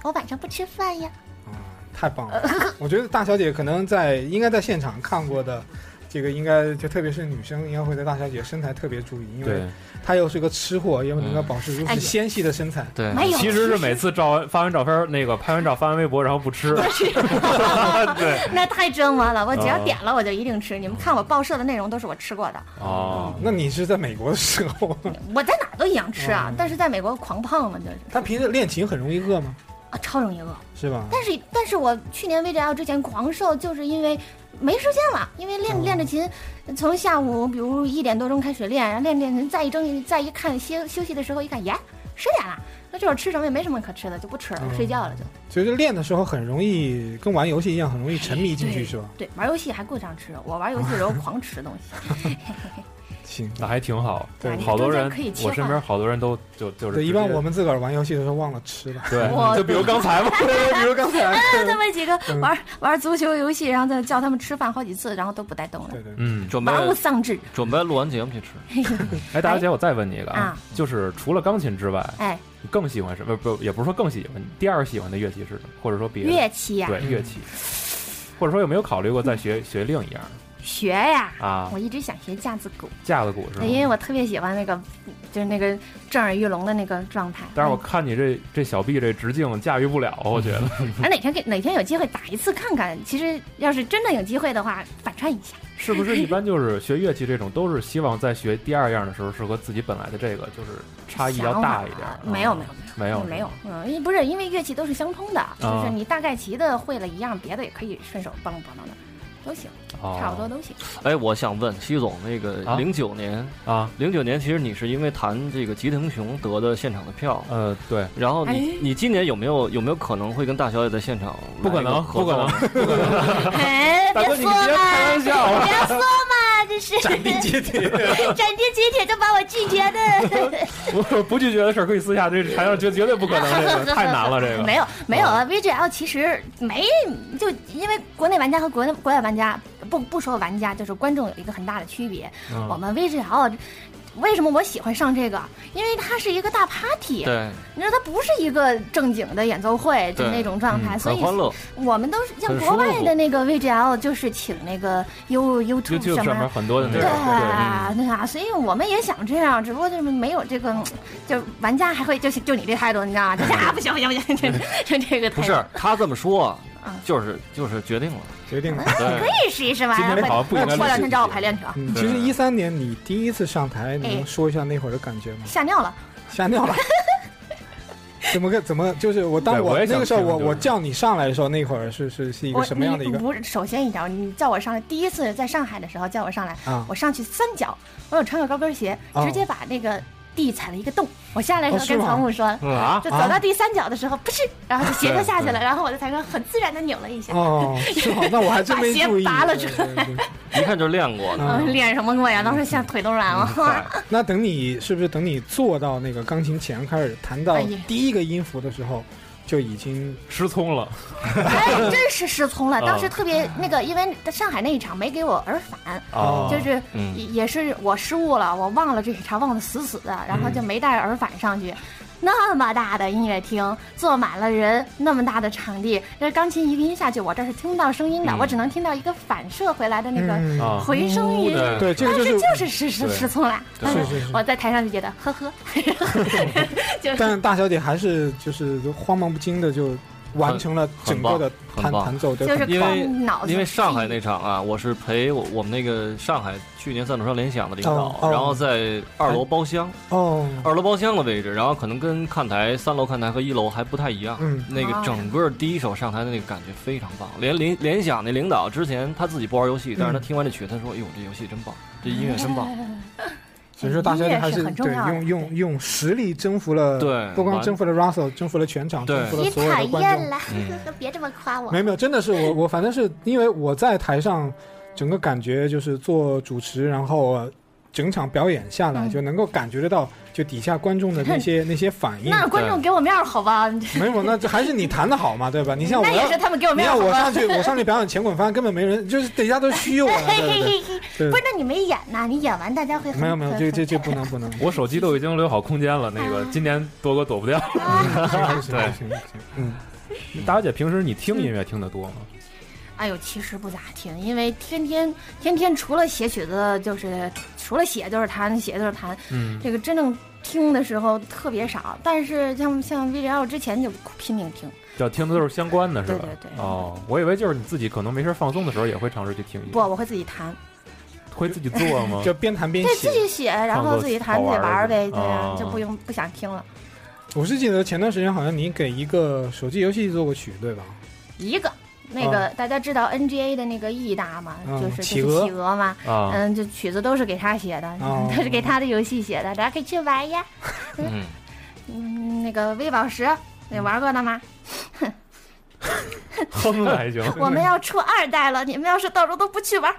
我晚上不吃饭呀，啊，太棒了！(laughs) 我觉得大小姐可能在应该在现场看过的，这个应该就特别是女生，应该会对大小姐身材特别注意，因为，她又是个吃货，又能够保持如此纤细的身材。对，没有，其实是每次照完发完照片，那个拍完照发完微博，然后不吃。(laughs) (laughs) 对，那太折磨了。我只要哦点了，我就一定吃。你们看我报社的内容都是我吃过的，哦，那你是在美国的时候，我在哪儿都一样吃啊哦。但是在美国狂胖了，就是他平时练琴很容易饿吗？啊，超容易饿。是吧？但是但是我去年 VGL 之前狂瘦，就是因为没时间了，因为练哦练着琴，从下午比如一点多钟开始练，然后练练琴，再一睁再一看休休息的时候一看，耶，十点了。那这会儿吃什么也没什么可吃的，就不吃了，嗯睡觉了就。所以说练的时候很容易跟玩游戏一样，很容易沉迷进去，是吧？对，玩游戏还顾上吃，我玩游戏的时候 (laughs) 狂吃东西。(laughs) 行。那还挺好。对好多人我身边好多人都就就是对，一般我们自个儿玩游戏的时候忘了吃了。对，就比如刚才嘛，(laughs) 对，比如刚才。他们几个嗯玩玩足球游戏，然后再叫他们吃饭好几次，然后都不带动了对，对，嗯，准备玩物丧志。准备录完节目去吃。(laughs) 哎，大小姐，我再问你一个啊，就是除了钢琴之外，哎，你更喜欢什么？不，也不是说更喜欢，第二喜欢的乐器是什么？或者说别的乐器呀，对乐器，或者说有没有考虑过再学学另一样学呀，啊？我一直想学架子鼓。架子鼓是吗？因为我特别喜欢那个，就是那个震耳欲聋的那个状态。但是我看你这这小臂这直径驾驭不了，我觉得。哎，哪天给哪天有机会打一次看看。其实要是真的有机会的话，反串一下。是不是一般就是学乐器这种，都是希望在学第二样的时候，是和自己本来的这个就是差异要大一点想法？啊没有没有没有没有，嗯，因为不是因为乐器都是相通的，啊就是你大概齐的会了一样，别的也可以顺手帮帮帮的，都行，哦差不多都行。哎，我想问西总，那个啊？零九年，啊。零九年其实你是因为弹这个吉藤雄得的现场的票，呃，对，然后你哎？你今年有没有有没有可能会跟大小姐在现场不可能不可能不可能。(laughs) 哎，大哥你别说别开玩嘛，笑。啊别说嘛，这是。斩钉截铁。斩钉截铁就把我拒绝的。(laughs) 不不拒绝的事儿可以私下，这还要绝绝对不可能，这个太难了，这个。没有没有啊，VGL 其实没就因为国内玩家和国内国外玩家不不说玩家，就是观众有一个很大的区别。嗯我们 VGL 为什么我喜欢上这个？因为它是一个大 party，对，你知道它不是一个正经的演奏会，就对那种状态，嗯所以很欢乐。我们都是像国外的那个 VGL，就是请那个 U YouTube 什上面么。很多的那对个，啊，对啊，所以我们也想这样，只不过就是没有这个，就玩家还会就就你这态度，你知道吗？就 (laughs) 是啊，不行不行不行，就就这个态度。不是他这么说嗯，就是就是决定了。决定了。(laughs) 你可以试一试嘛。今天然后好像不应该过两天找我排练去啊，嗯，其实一三年你第一次上台，你哎能说一下那会儿的感觉吗？吓尿了。吓尿了。(laughs) 怎么个怎么就是我当对我那个时候我我叫你上来的时候，那会儿是是是一个什么样的一个不是，首先一条，你叫我上来，第一次在上海的时候叫我上来，啊？我上去三脚，我有穿个高跟鞋，哦直接把那个地踩了一个洞。我下来的时候跟曹木说，啊，就走到第三脚的时候，不是，然后就鞋就下去了，然后我在台上很自然的扭了一下。哦，是吗？(laughs) 那我还真没注意。把鞋拔了对出来一看就练过的。嗯，练什么过呀？当时吓腿都软了。那等你是不是等你坐到那个钢琴前开始弹到第一个音符的时候，就已经失聪了，哎，真是失聪了。啊 (laughs) 当时特别那个，因为上海那一场没给我耳返，哦就是也是我失误了，我忘了这一场忘得死死的，然后就没带耳返上去。那么大的音乐厅，坐满了人，那么大的场地，那钢琴一个音下去，我这是听不到声音的，嗯。我只能听到一个反射回来的那个回声音。对对，这个就是当时就是失失失聪了，对。我在台上就觉得呵呵，(laughs) 就是。但大小姐还是就是慌忙不经的就完成了整个的弹很棒弹奏的就是因为靠脑子因为上海那场啊，我是陪我我们那个上海去年赞助商联想的领导，然后在二楼包厢，哦，二楼包厢的位置，然后可能跟看台三楼看台和一楼还不太一样。嗯。那个整个第一首上台的那个感觉非常棒，连联联想那领导之前他自己不玩游戏，但是他听完这曲，他说：“哎呦，这游戏真棒，这音乐真棒。(laughs) 所以说大家还是对用用用实力征服了，对不光征服了 Russell，征服了全场，征服了你所有讨的观众。厌了嗯，(laughs) 别这么夸我没。有没有，真的是我我反正是因为我在台上，整个感觉就是做主持，然后呃整场表演下来嗯就能够感觉得到，就底下观众的那些 (laughs) 那些反应。那观众给我面儿好吧？(laughs) 没有，那这还是你弹的好嘛，对吧？(laughs) 你像我那也是他们给我你面儿好吧我上？去，我上去表演前滚翻，根本没人，就是底下都虚我了，对对对对不是，那你没演呐？你演完大家会没有没有，这这这不能不能。我手机都已经留好空间了，那个今年多哥躲不掉。不行行对不行行，嗯，大小姐平时你听音乐听得多吗？哎呦，其实不咋听，因为天天天天除了写曲子，就是除了写就是弹，写就是弹。嗯，这个真正听的时候特别少，但是像像 VGL 之前就拼命听。要听的都是相关的，是吧？对对对哦，我以为就是你自己可能没事放松的时候也会尝试去听一不，我会自己弹，会自己做吗？就边弹边写对自。己写，然后自己弹自己玩儿呗，对呀、哦就不用不想听了。我是记得前段时间好像你给一个手机游戏做过曲，对吧？一个那个、大家知道 NGA 的那个 E 大嘛，嗯就是就是企鹅嘛，啊，嗯，这曲子都是给他写的，哦 (laughs) 都是给他的游戏写的，大家可以去玩呀。嗯，(laughs) 嗯，那个微宝石，你玩过的吗？(laughs) 哼的还行。我们要出二代了，你们要是到时候都不去玩，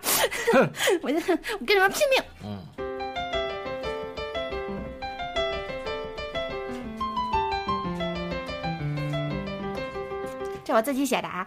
我就我跟你们拼命。嗯，这我自己写的啊。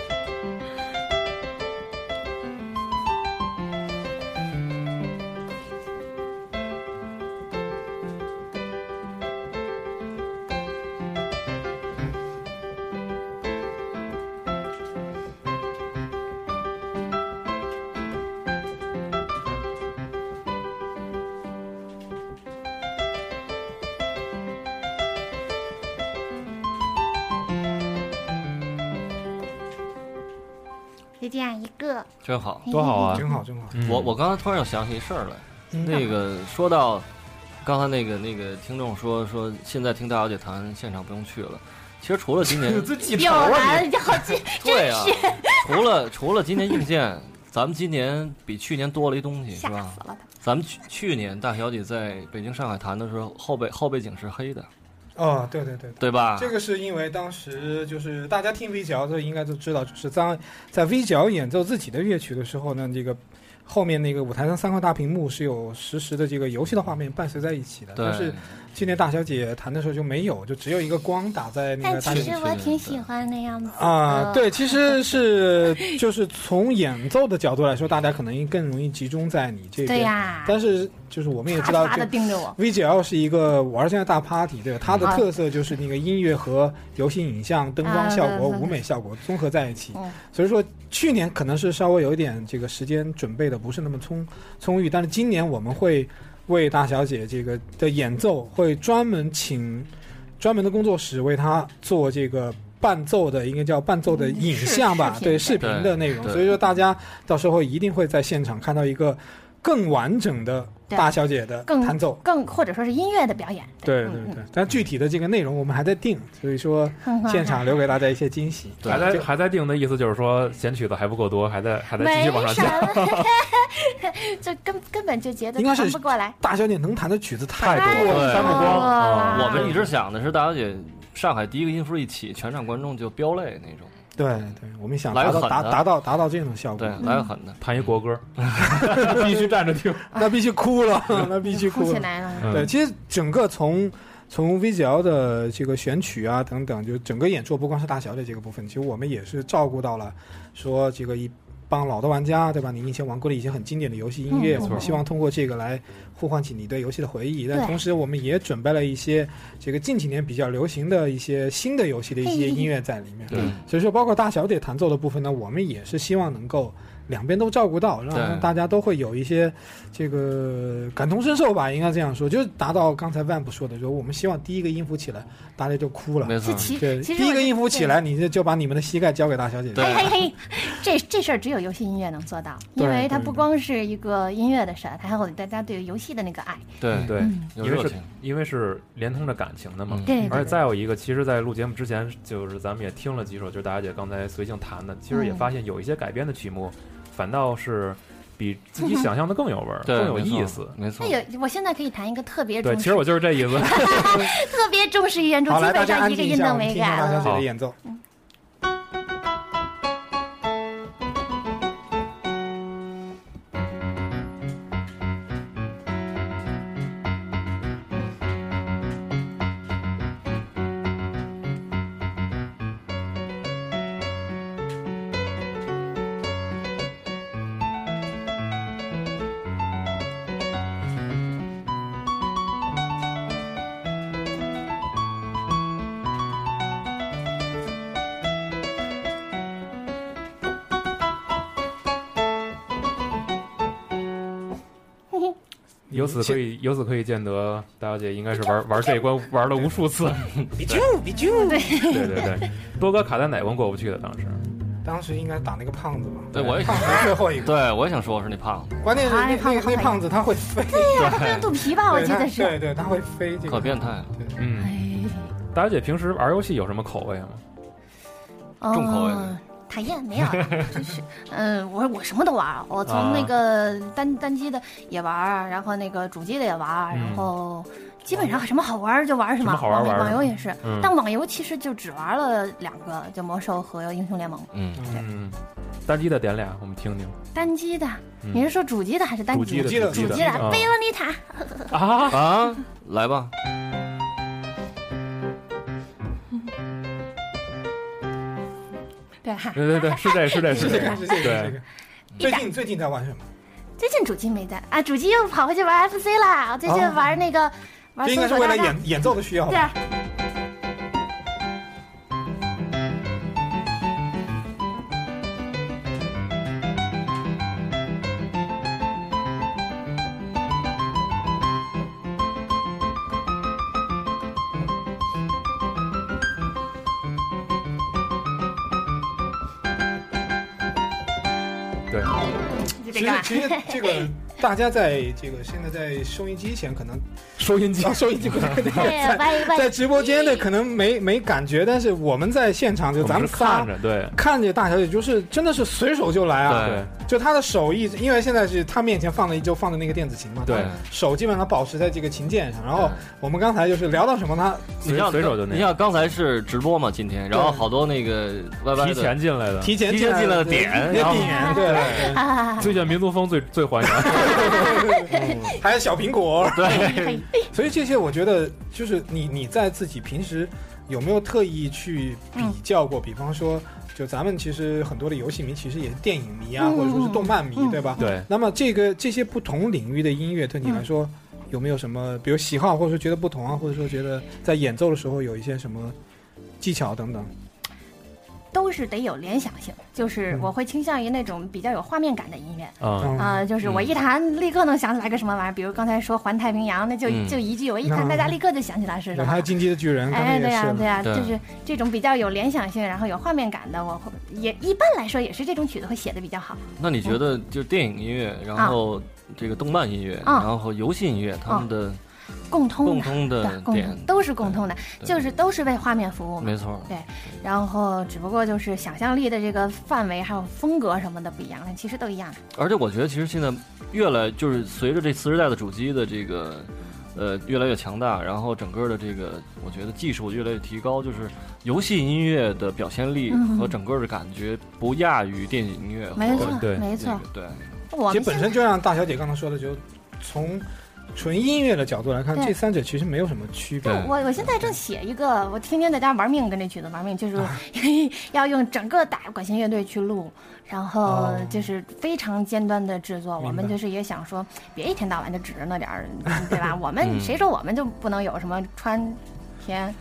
真好。多好啊！真好真好。嗯我我刚才突然又想起一事儿来，嗯那个说到刚才那个那个听众说说现在听大小姐谈现场不用去了，其实除了今年 (laughs) 有了，就好记，(laughs) 对啊，除了除了今年硬件，咱们今年比去年多了一东西是吓吧死？了。咱们去去年大小姐在北京、上海谈的时候，后背后背景是黑的，哦，对对对。对吧？这个是因为当时就是大家听 V 角的应该都知道，就是当在 V 角演奏自己的乐曲的时候呢，这个后面那个舞台上三块大屏幕是有实时的这个游戏的画面伴随在一起的。对但是今年大小姐弹的时候就没有，就只有一个光打在那个大小姐其实我挺喜欢那样子的啊，对，其实是就是从演奏的角度来说，大家可能更容易集中在你这边。对呀，但是就是我们也知道，傻傻这的盯着我。VGL 是一个玩现在大 party，对吧？它的啊特色就是那个音乐和游戏影像、灯光效果、舞美效果综合在一起。嗯所以说，去年可能是稍微有一点这个时间准备的不是那么充充裕，但是今年我们会为大小姐这个的演奏会专门请专门的工作室为她做这个。伴奏的应该叫伴奏的影像吧，视对视频的内容，所以说大家到时候一定会在现场看到一个更完整的大小姐的弹奏。更或者说是音乐的表演。对嗯对对，但具体的这个内容我们还在定，所以说嗯现场留给大家一些惊喜。对还在还在定的意思就是说选曲子还不够多，还在还在继续往上加。么，(laughs) 就根根本就觉得应该是弹不过来。大小姐能弹的曲子太太多了，对多了，山不光我们一直想的是大小姐上海第一个音符一起，全场观众就飙泪那种，对对，我们想达到达达到达到这种效果对，，来个狠的。弹一国歌，(laughs) 必须站着听。(laughs) (laughs) 那必须哭了，那必须哭。起来了，嗯对，其实整个从从 VGL 的这个选曲啊等等，就整个演出，不光是大小姐这个部分，其实我们也是照顾到了，说这个一帮老的玩家，对吧？你以前玩过的一些很经典的游戏音乐，嗯我们希望通过这个来呼唤起你对游戏的回忆。但同时，我们也准备了一些这个近几年比较流行的一些新的游戏的一些音乐在里面。对，所以说，包括大小姐弹奏的部分呢，我们也是希望能够两边都照顾到，让对。大家都会有一些这个感同身受吧，应该这样说，就是达到刚才万不说的，说我们希望第一个音符起来，大家就哭了。没错。对，第一个音符起来，你就就把你们的膝盖交给大小姐。嘿嘿 (laughs) 嘿，这这事儿只有游戏音乐能做到，因为它不光是一个音乐的事儿，它还有大家对于游戏的那个爱。对。对，嗯因为是因为是连通着感情的嘛。嗯。对，而且再有一个，其实，在录节目之前，就是咱们也听了几首，就是大小姐刚才随性弹的，其实也嗯。发现有一些改编的曲目，反倒是比自己想象的更有味儿，(laughs) 更有意思。没错那。有，我现在可以谈一个特别对，重视、其实我就是这意思。(laughs) 特别重视原著，基本上一个音都没听一下小改了。姐的演奏。由此可以，由此可以见得，大小姐应该是玩玩这一关玩了无数次。(laughs) 比啾比啾，对，对对对，(laughs) 多哥卡在哪关过不去的？当时当时应该打那个胖子吧？对，我也胖子是最后一个，对，我也想说是那胖子，关键是那哎胖子那那胖子他会飞，对呀，他变肚皮吧，我对他记得是。对对，他会飞，这个可变态了。嗯，哎，大小姐平时玩游戏有什么口味吗？重口味讨厌，没有了，(laughs) 就是，嗯，我我什么都玩儿，我从啊。那个单单机的也玩儿，然后那个主机的也玩然后基本上什么好玩儿就玩儿什么。什么好玩儿网玩网游也是，嗯。但网游其实就只玩了两个，就魔兽和英雄联盟。嗯，嗯，单机的点俩，我们听听。单机的，嗯。你是说主机的还是单机的？主机的主机的主机的啊贝洛妮塔，(laughs) 啊，啊，来吧，对。对对对，是这是这是这 (laughs) 是这个，是这个，是这个。最近最近在玩什么？最近主机没在啊，主机又跑回去玩 FC 啦。我最近哦玩那个、玩这应该是为了。演演奏的需要对，其实这个大家在这个现在在收音机前可能收音机啊，收音机不是那个对，(laughs) 在直播间的可能没没感觉，但是我们在现场就咱们仨看着，对。看着大小姐，就是真的是随手就来啊！对。就她的手一直，因为现在是她面前放了一就放的那个电子琴嘛，对。手基本上保持在这个琴键上。然后我们刚才就是聊到什么，她只要随手就那你像刚才是直播嘛，今天，然后好多那个提前进来的，提前提前进来的点然后点，对。(laughs) 最近民族风最最还原。(laughs) 对，(laughs) 还有小苹果。对，所以这些我觉得就是你你在自己平时有没有特意去比较过？比方说，就咱们其实很多的游戏迷其实也是电影迷啊，嗯或者说是动漫迷，嗯对吧？对，那么这个这些不同领域的音乐对你来说有没有什么，比如喜好，或者说觉得不同啊，或者说觉得在演奏的时候有一些什么技巧等等？都是得有联想性，就是我会倾向于那种比较有画面感的音乐。嗯，啊、就是我一弹，立刻能想起来个什么玩意儿，比如刚才说环太平洋，那就、嗯。就一句，我一弹，嗯大家立刻就想起来是什么。还有。进击的巨人，哎，对呀、是。对呀、对。就是这种比较有联想性，然后有画面感的，我会也一般来说也是这种曲子会写的比较好。那你觉得就电影音乐，然后这个动漫音乐，啊。然后游戏音乐，他们的共通的，共通的对，共点通，都是共通的，就是都是为画面服务嘛。没错，对然后只不过就是想象力的这个范围还有风格什么的不一样，但其实都一样。而且我觉得其实现在越来就是随着这次时代的主机的这个。呃，越来越强大，然后整个的这个，我觉得技术越来越提高，就是游戏音乐的表现力嗯和整个的感觉不亚于电影音乐和没错，对没错这个。对，其实我们本身就像大小姐刚才说的，就从纯音乐的角度来看，这三者其实没有什么区别。我我现在正写一个，我天天在家玩命跟这曲子玩命，就是 (laughs) 要用整个大管弦乐队去录，然后哦就是非常尖端的制作。我们就是也想说，别一天到晚就指着那点儿，对吧？(laughs) 我们嗯谁说我们就不能有什么川田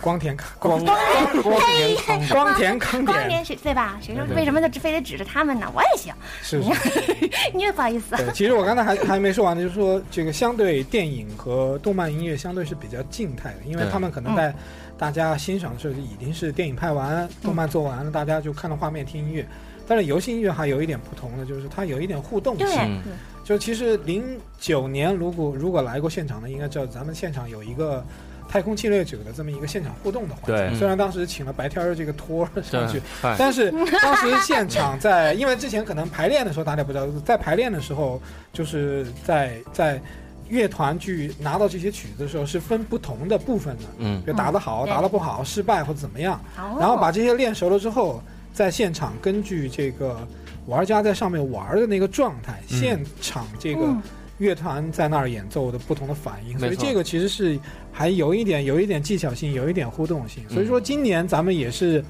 光田康光光光田康光田康典光田谁对吧？谁说为什么就非得指着他们呢？我也行，是是。(laughs) 你也不好意思。对，其实我刚才还还没说完呢，就是说这个相对电影和动漫音乐相对是比较静态的，因为对他们可能在大家欣赏的时候已经是电影拍完，动漫做完了，大家就看到画面听音乐。但是游戏音乐还有一点不同的，就是它有一点互动对性。嗯对就其实零九年，如果如果来过现场的，应该知道咱们现场有一个太空侵略者的这么一个现场互动的环节。虽然当时请了白天儿这个托儿上去但是 (laughs) 当时现场在，因为之前可能排练的时候大家不知道，在排练的时候，就是在在乐团去拿到这些曲子的时候，是分不同的部分的，嗯。就打得好、嗯打得不好、失败或者怎么样，哦然后把这些练熟了之后，在现场根据这个玩家在上面玩的那个状态，嗯。现场这个嗯。乐团在那儿演奏的不同的反应，所以这个其实是还有一点有一点技巧性，有一点互动性。所以嗯说今年咱们也是，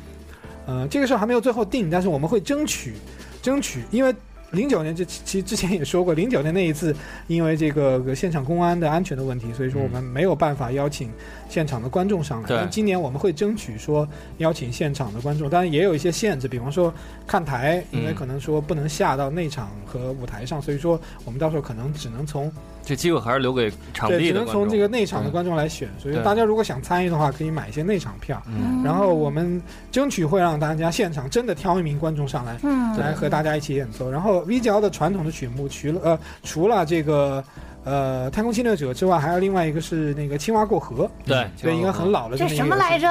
呃，这个事儿还没有最后定，但是我们会争取，争取，因为。零九年这其实之前也说过，零九年那一次因为这个个现场公安的安全的问题，所以说我们没有办法邀请现场的观众上来。对但今年我们会争取说邀请现场的观众，当然也有一些限制，比方说看台，因为嗯可能说不能下到内场和舞台上，所以说我们到时候可能只能从这机会还是留给场对，只地的观众。能从这个内场的观众来选。所以大家如果想参与的话，可以买一些内场票。嗯，然后我们争取会让大家现场真的挑一名观众上来，嗯，来和大家一起演奏。然后 VGL 的传统的曲目，除了呃除了这个呃太空侵略者之外，还有另外一个是那个青蛙过河，对对，应该很老了。这什么来着？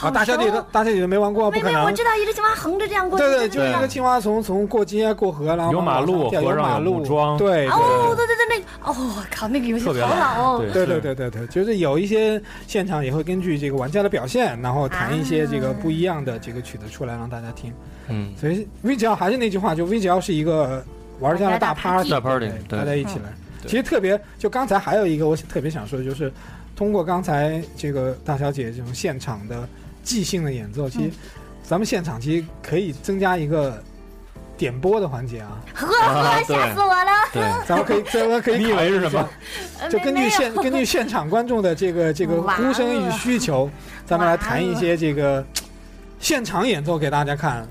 啊？大小姐的大小姐都没玩过，不可能，我。知道一只青蛙横着这样过去。对对，就就是一个青蛙从从过街过河，然后有马路有河上有马路木桩对对哦，对对对那，哦，我靠，那个游戏好老哦。对对对对对对，就是有一些现场也会根据这个玩家的表现，然后弹一些这个不一样的这个曲子出来让大家听。嗯，所以 VGL 还是那句话，就 VGL 是一个玩家的大 party，大 party，对对大家一起来。其实特别，就刚才还有一个我特别想说的就是，通过刚才这个大小姐这种现场的即兴的演奏，其实咱们现场其实可以增加一个点播的环节啊，呵啊呵，对。吓死我了！对，(laughs) 咱们可以咱们可以你以为是什么？呃就根据现根据现场观众的这个这个呼声与需求，咱们来弹一些这个现场演奏给大家看。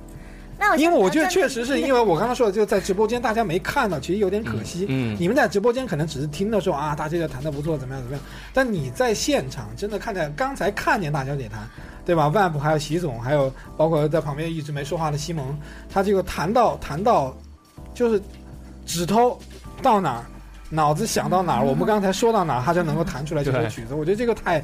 那我因为我觉得确实是因为我刚刚说的，就在直播间大家没看到，其实有点可惜。嗯，你们在直播间可能只是听到说啊，大家姐弹的不错，怎么样怎么样，但你在现场真的看见，刚才看见大小姐弹，对吧？万普还有习总，还有包括在旁边一直没说话的西蒙，他这个弹到弹到，就是指头到哪儿，脑子想到哪儿，我们刚才说到哪儿，他就能够弹出来这首曲子。我觉得这个太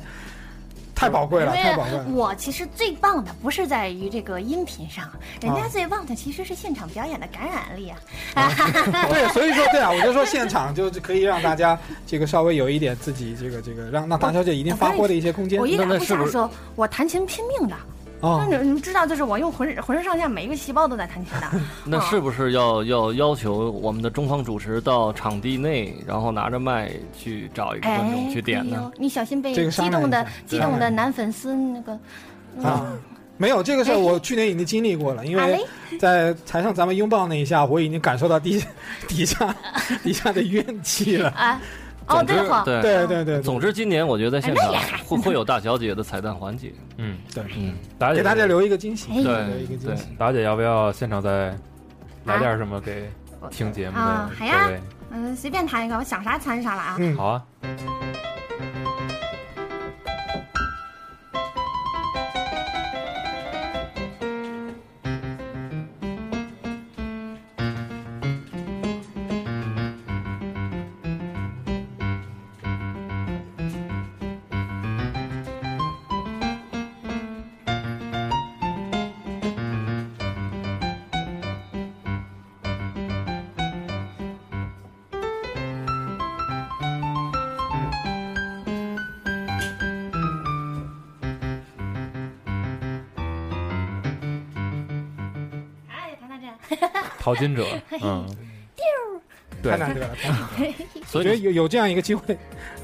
太宝贵了，太宝贵了。我其实最棒的不是在于这个音频上，人家啊最棒的其实是现场表演的感染力啊！(laughs) 对，所以说对啊，我就说现场就是可以让大家这个稍微有一点自己这个这个让让大小姐一定发挥的一些空间我一点那那是不是不瞎说，我弹琴拼命的。哦那。你你知道，就是我用浑身浑身上下每一个细胞都在弹琴的。(laughs) 那是不是要要要求我们的中方主持到场地内，然后拿着麦去找一个观众哎，去点呢？你小心被这个激动的激动的男粉丝那个。啊，没有这个事儿，我去年已经经历过了，因啊为嘞，在台上咱们拥抱那一下，我已经感受到底底下底下的怨气了。啊，哦总之对哈，对对对对，总之，今年我觉得在现场会会有大小姐的彩蛋环节。嗯，对，嗯，大姐给大家留一个惊喜，哎对留一个惊对喜。，大姐要不要现场再来点什么给听节目的啊好呀各位？嗯，随便弹一个，我想啥弹啥了啊。嗯，好啊，淘金者，(laughs) 嗯，丢太，难得了，太难得了。所以我觉得有有这样一个机会，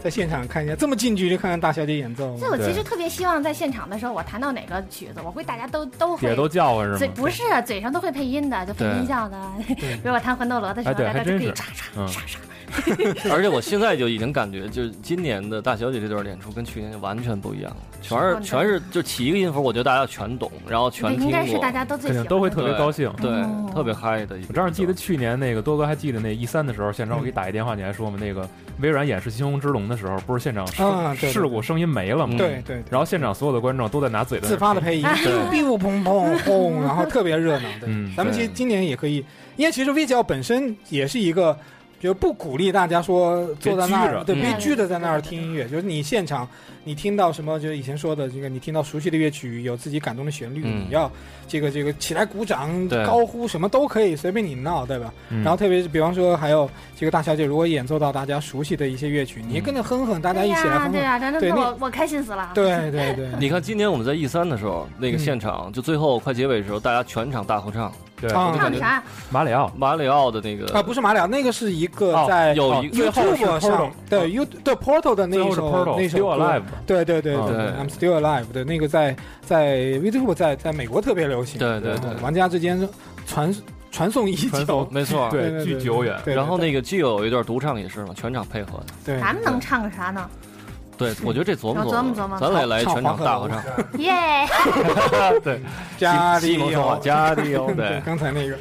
在现场看一下，这么近距离看看大小姐演奏，所以我其实特别希望在现场的时候，我弹到哪个曲子，我会大家都都会姐都叫唤是吗？嘴不是嘴上都会配音的，就配对。音效的。比 (laughs) 如我弹魂斗罗的时候，大家就可以还真是。唰唰嗯。唰唰 (laughs) 而且我现在就已经感觉，就是今年的大小姐这段演出跟去年就完全不一样了，全是全是就起一个音符，我觉得大家全懂，然后全听应该是过，大家都最喜欢的肯定都会特别高兴。对哦，特别嗨的一。我正好记得去年那个多哥还记得那一三的时候，现场我给你打一电话，你还说嘛，那个微软演示《猩红之龙》的时候，不是现场啊对对事故声音没了吗？嗯对对，对然后现场所有的观众都在拿嘴在自发的配音，对 biu biu 砰砰，然后特别热闹。对，嗯咱们其实今年也可以，因为其实 V 教本身也是一个。就不鼓励大家说坐在那儿，对，嗯别拘着在那儿听音乐。就是你现场，你听到什么，就是以前说的这个，你听到熟悉的乐曲，有自己感动的旋律，嗯你要这个这个起来鼓掌、高呼，什么都可以，随便你闹，对吧？嗯然后特别是比方说，还有这个大小姐如果演奏到大家熟悉的一些乐曲，你跟着哼哼，大家一起来哼哼。对呀，真的对那我我开心死了。对对对，你看今年我们在 E 三的时候，那个嗯现场就最后快结尾的时候，大家全场大合唱，对啊。唱啥？马里奥。马里奥。的那个。啊，不是马里奥，那个是一个哦在有一个最后是 YouTube Portal 上，对 You 对 Portal 的那最后是一首 Portal 那首 Still 歌 Alive，对对对嗯对对，I'm Still Alive 的那个在在 YouTube 在在美国特别流行，对对对玩家之间传传送已久。没错。对对巨久远。对，然后那个既有一段独唱也是嘛，全场配合的。对，咱们能唱个啥呢？对，我觉得这琢磨我琢磨琢磨咱俩来全场大合唱。(laughs) (laughs) (laughs) 耶！对，加里西蒙说话有家里有对对，刚才那个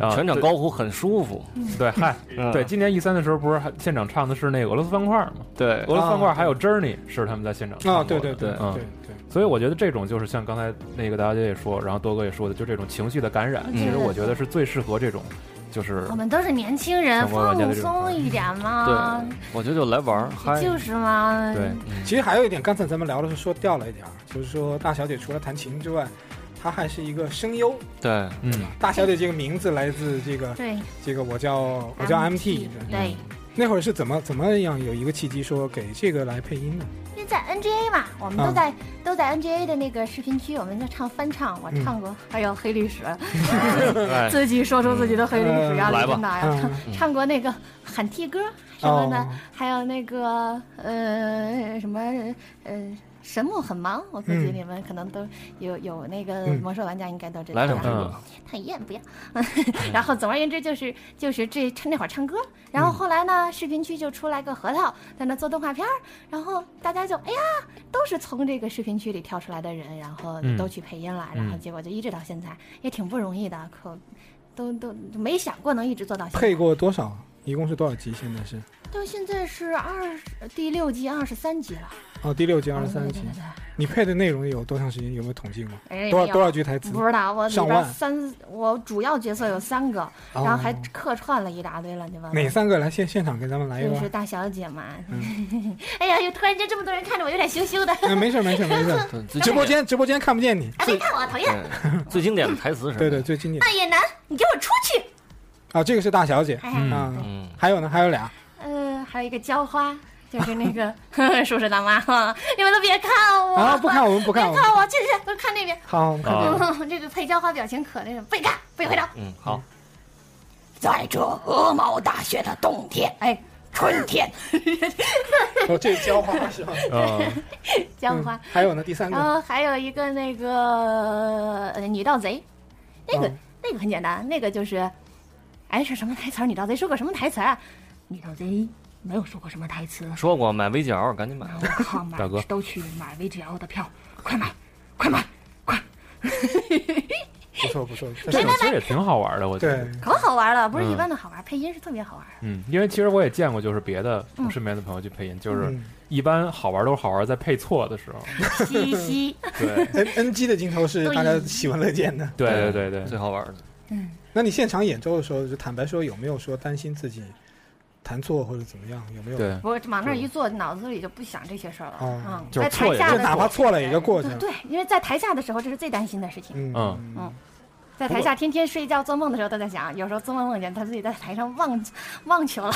啊全场高呼很舒服。对，嗨，嗯对，今年 E 三的时候不是还现场唱的是那个俄罗斯方块吗？对俄罗斯方块啊还有 Journey 是他们在现场唱的对对对对嗯对对，所以我觉得这种就是像刚才那个大家也说，然后多哥也说的，就这种情绪的感染，嗯其实我觉得是最适合这种，就是我们都是年轻人，放松一点嘛。对，我觉得就来玩儿嗨。就是嘛。对嗯其实还有一点，刚才咱们聊的是说掉了一点儿，就是说大小姐除了弹琴之外，她还是一个声优。对，嗯，大小姐这个名字来自这个对，这个我叫我叫 MT，对对，那会儿是怎么怎么样有一个契机说给这个来配音的？在 NGA 嘛，我们都在、都在 NGA 的那个视频区，我们在唱翻唱，我唱过，还有黑历史，(laughs) 哎，自己说出自己的黑历史，嗯。压力来吧。真大呀。唱嗯，唱过那个喊替歌什么的，哦。还有那个呃什么呃。神木很忙，我估计嗯你们可能都有有那个嗯魔兽玩家应该都知道。来两句嗯吧。讨厌，不要。(laughs) 然后总而言之就是就是这趁那会儿唱歌，然后后来呢，视频区就出来个核桃在那做动画片儿，然后大家就哎呀，都是从这个视频区里跳出来的人，然后嗯都去配音了，嗯然后结果就一直到现在，也挺不容易的，可都都没想过能一直做到现在。配过多少？一共是多少集？现在是到现在是二十第六季二十三集了，哦，第六集、二十三集你配的内容有多长时间？有没有统计过？对，多少多少句台词？不知道，我里边上万三，我主要角色有三个，哦然后还客串了一大堆乱七八糟。哪三个来现现场给咱们来一个？就是大小姐嘛。嗯 (laughs) 哎呀，又突然间这么多人看着我，有点羞羞的。哎，没事没事没事，(laughs) 直播间直播间看不见你。啊，别看我，讨厌。最经典的台词是对对，，最经典大野男，你给我出去！啊，这个是大小姐哎，嗯还有呢，还有俩呃，还有一个浇花，就是那个叔叔大妈，你们都别看我啊，不看我们不别看我们，看我，去去，都看那边。好，我们看这个。啊，嗯，这个配浇花表情可那个，背看，背回头。嗯，好，在这鹅毛大雪的冬天，哎，春天，哦，这是浇花是吧？呃，浇花嗯。还有呢，第三然个，后还有一个那个呃女盗贼，那个、哦那个很简单，那个就是，哎是什么台词儿？女盗贼说过什么台词儿啊？女盗贼没有说过什么台词。说过买 VGL，，赶紧买。我靠，(laughs) 买大哥都去买 VGL 的票，快买，(laughs) 快买，快！不 (laughs) 错不错，这种其实也挺好玩的，我觉得。可好玩了，不是嗯一般的好玩，配音是特别好玩。嗯，因为其实我也见过，就是别的嗯我身边的朋友去配音，就是嗯一般好玩都是好玩在配错的时候。嘻嘻，对，N N G 的镜头是大家喜闻乐见的。对对对对最好玩的。嗯，那你现场演奏的时候，就坦白说，有没有说担心自己弹错或者怎么样？有没有？对，我往那儿一坐，脑子里就不想这些事儿了。哦嗯，就是台下哪怕错了也就过去了。对对，因为在台下的时候，这是最担心的事情。嗯嗯嗯在台下天天睡觉做梦的时候都在想，有时候做梦梦见他自己在台上忘忘球了，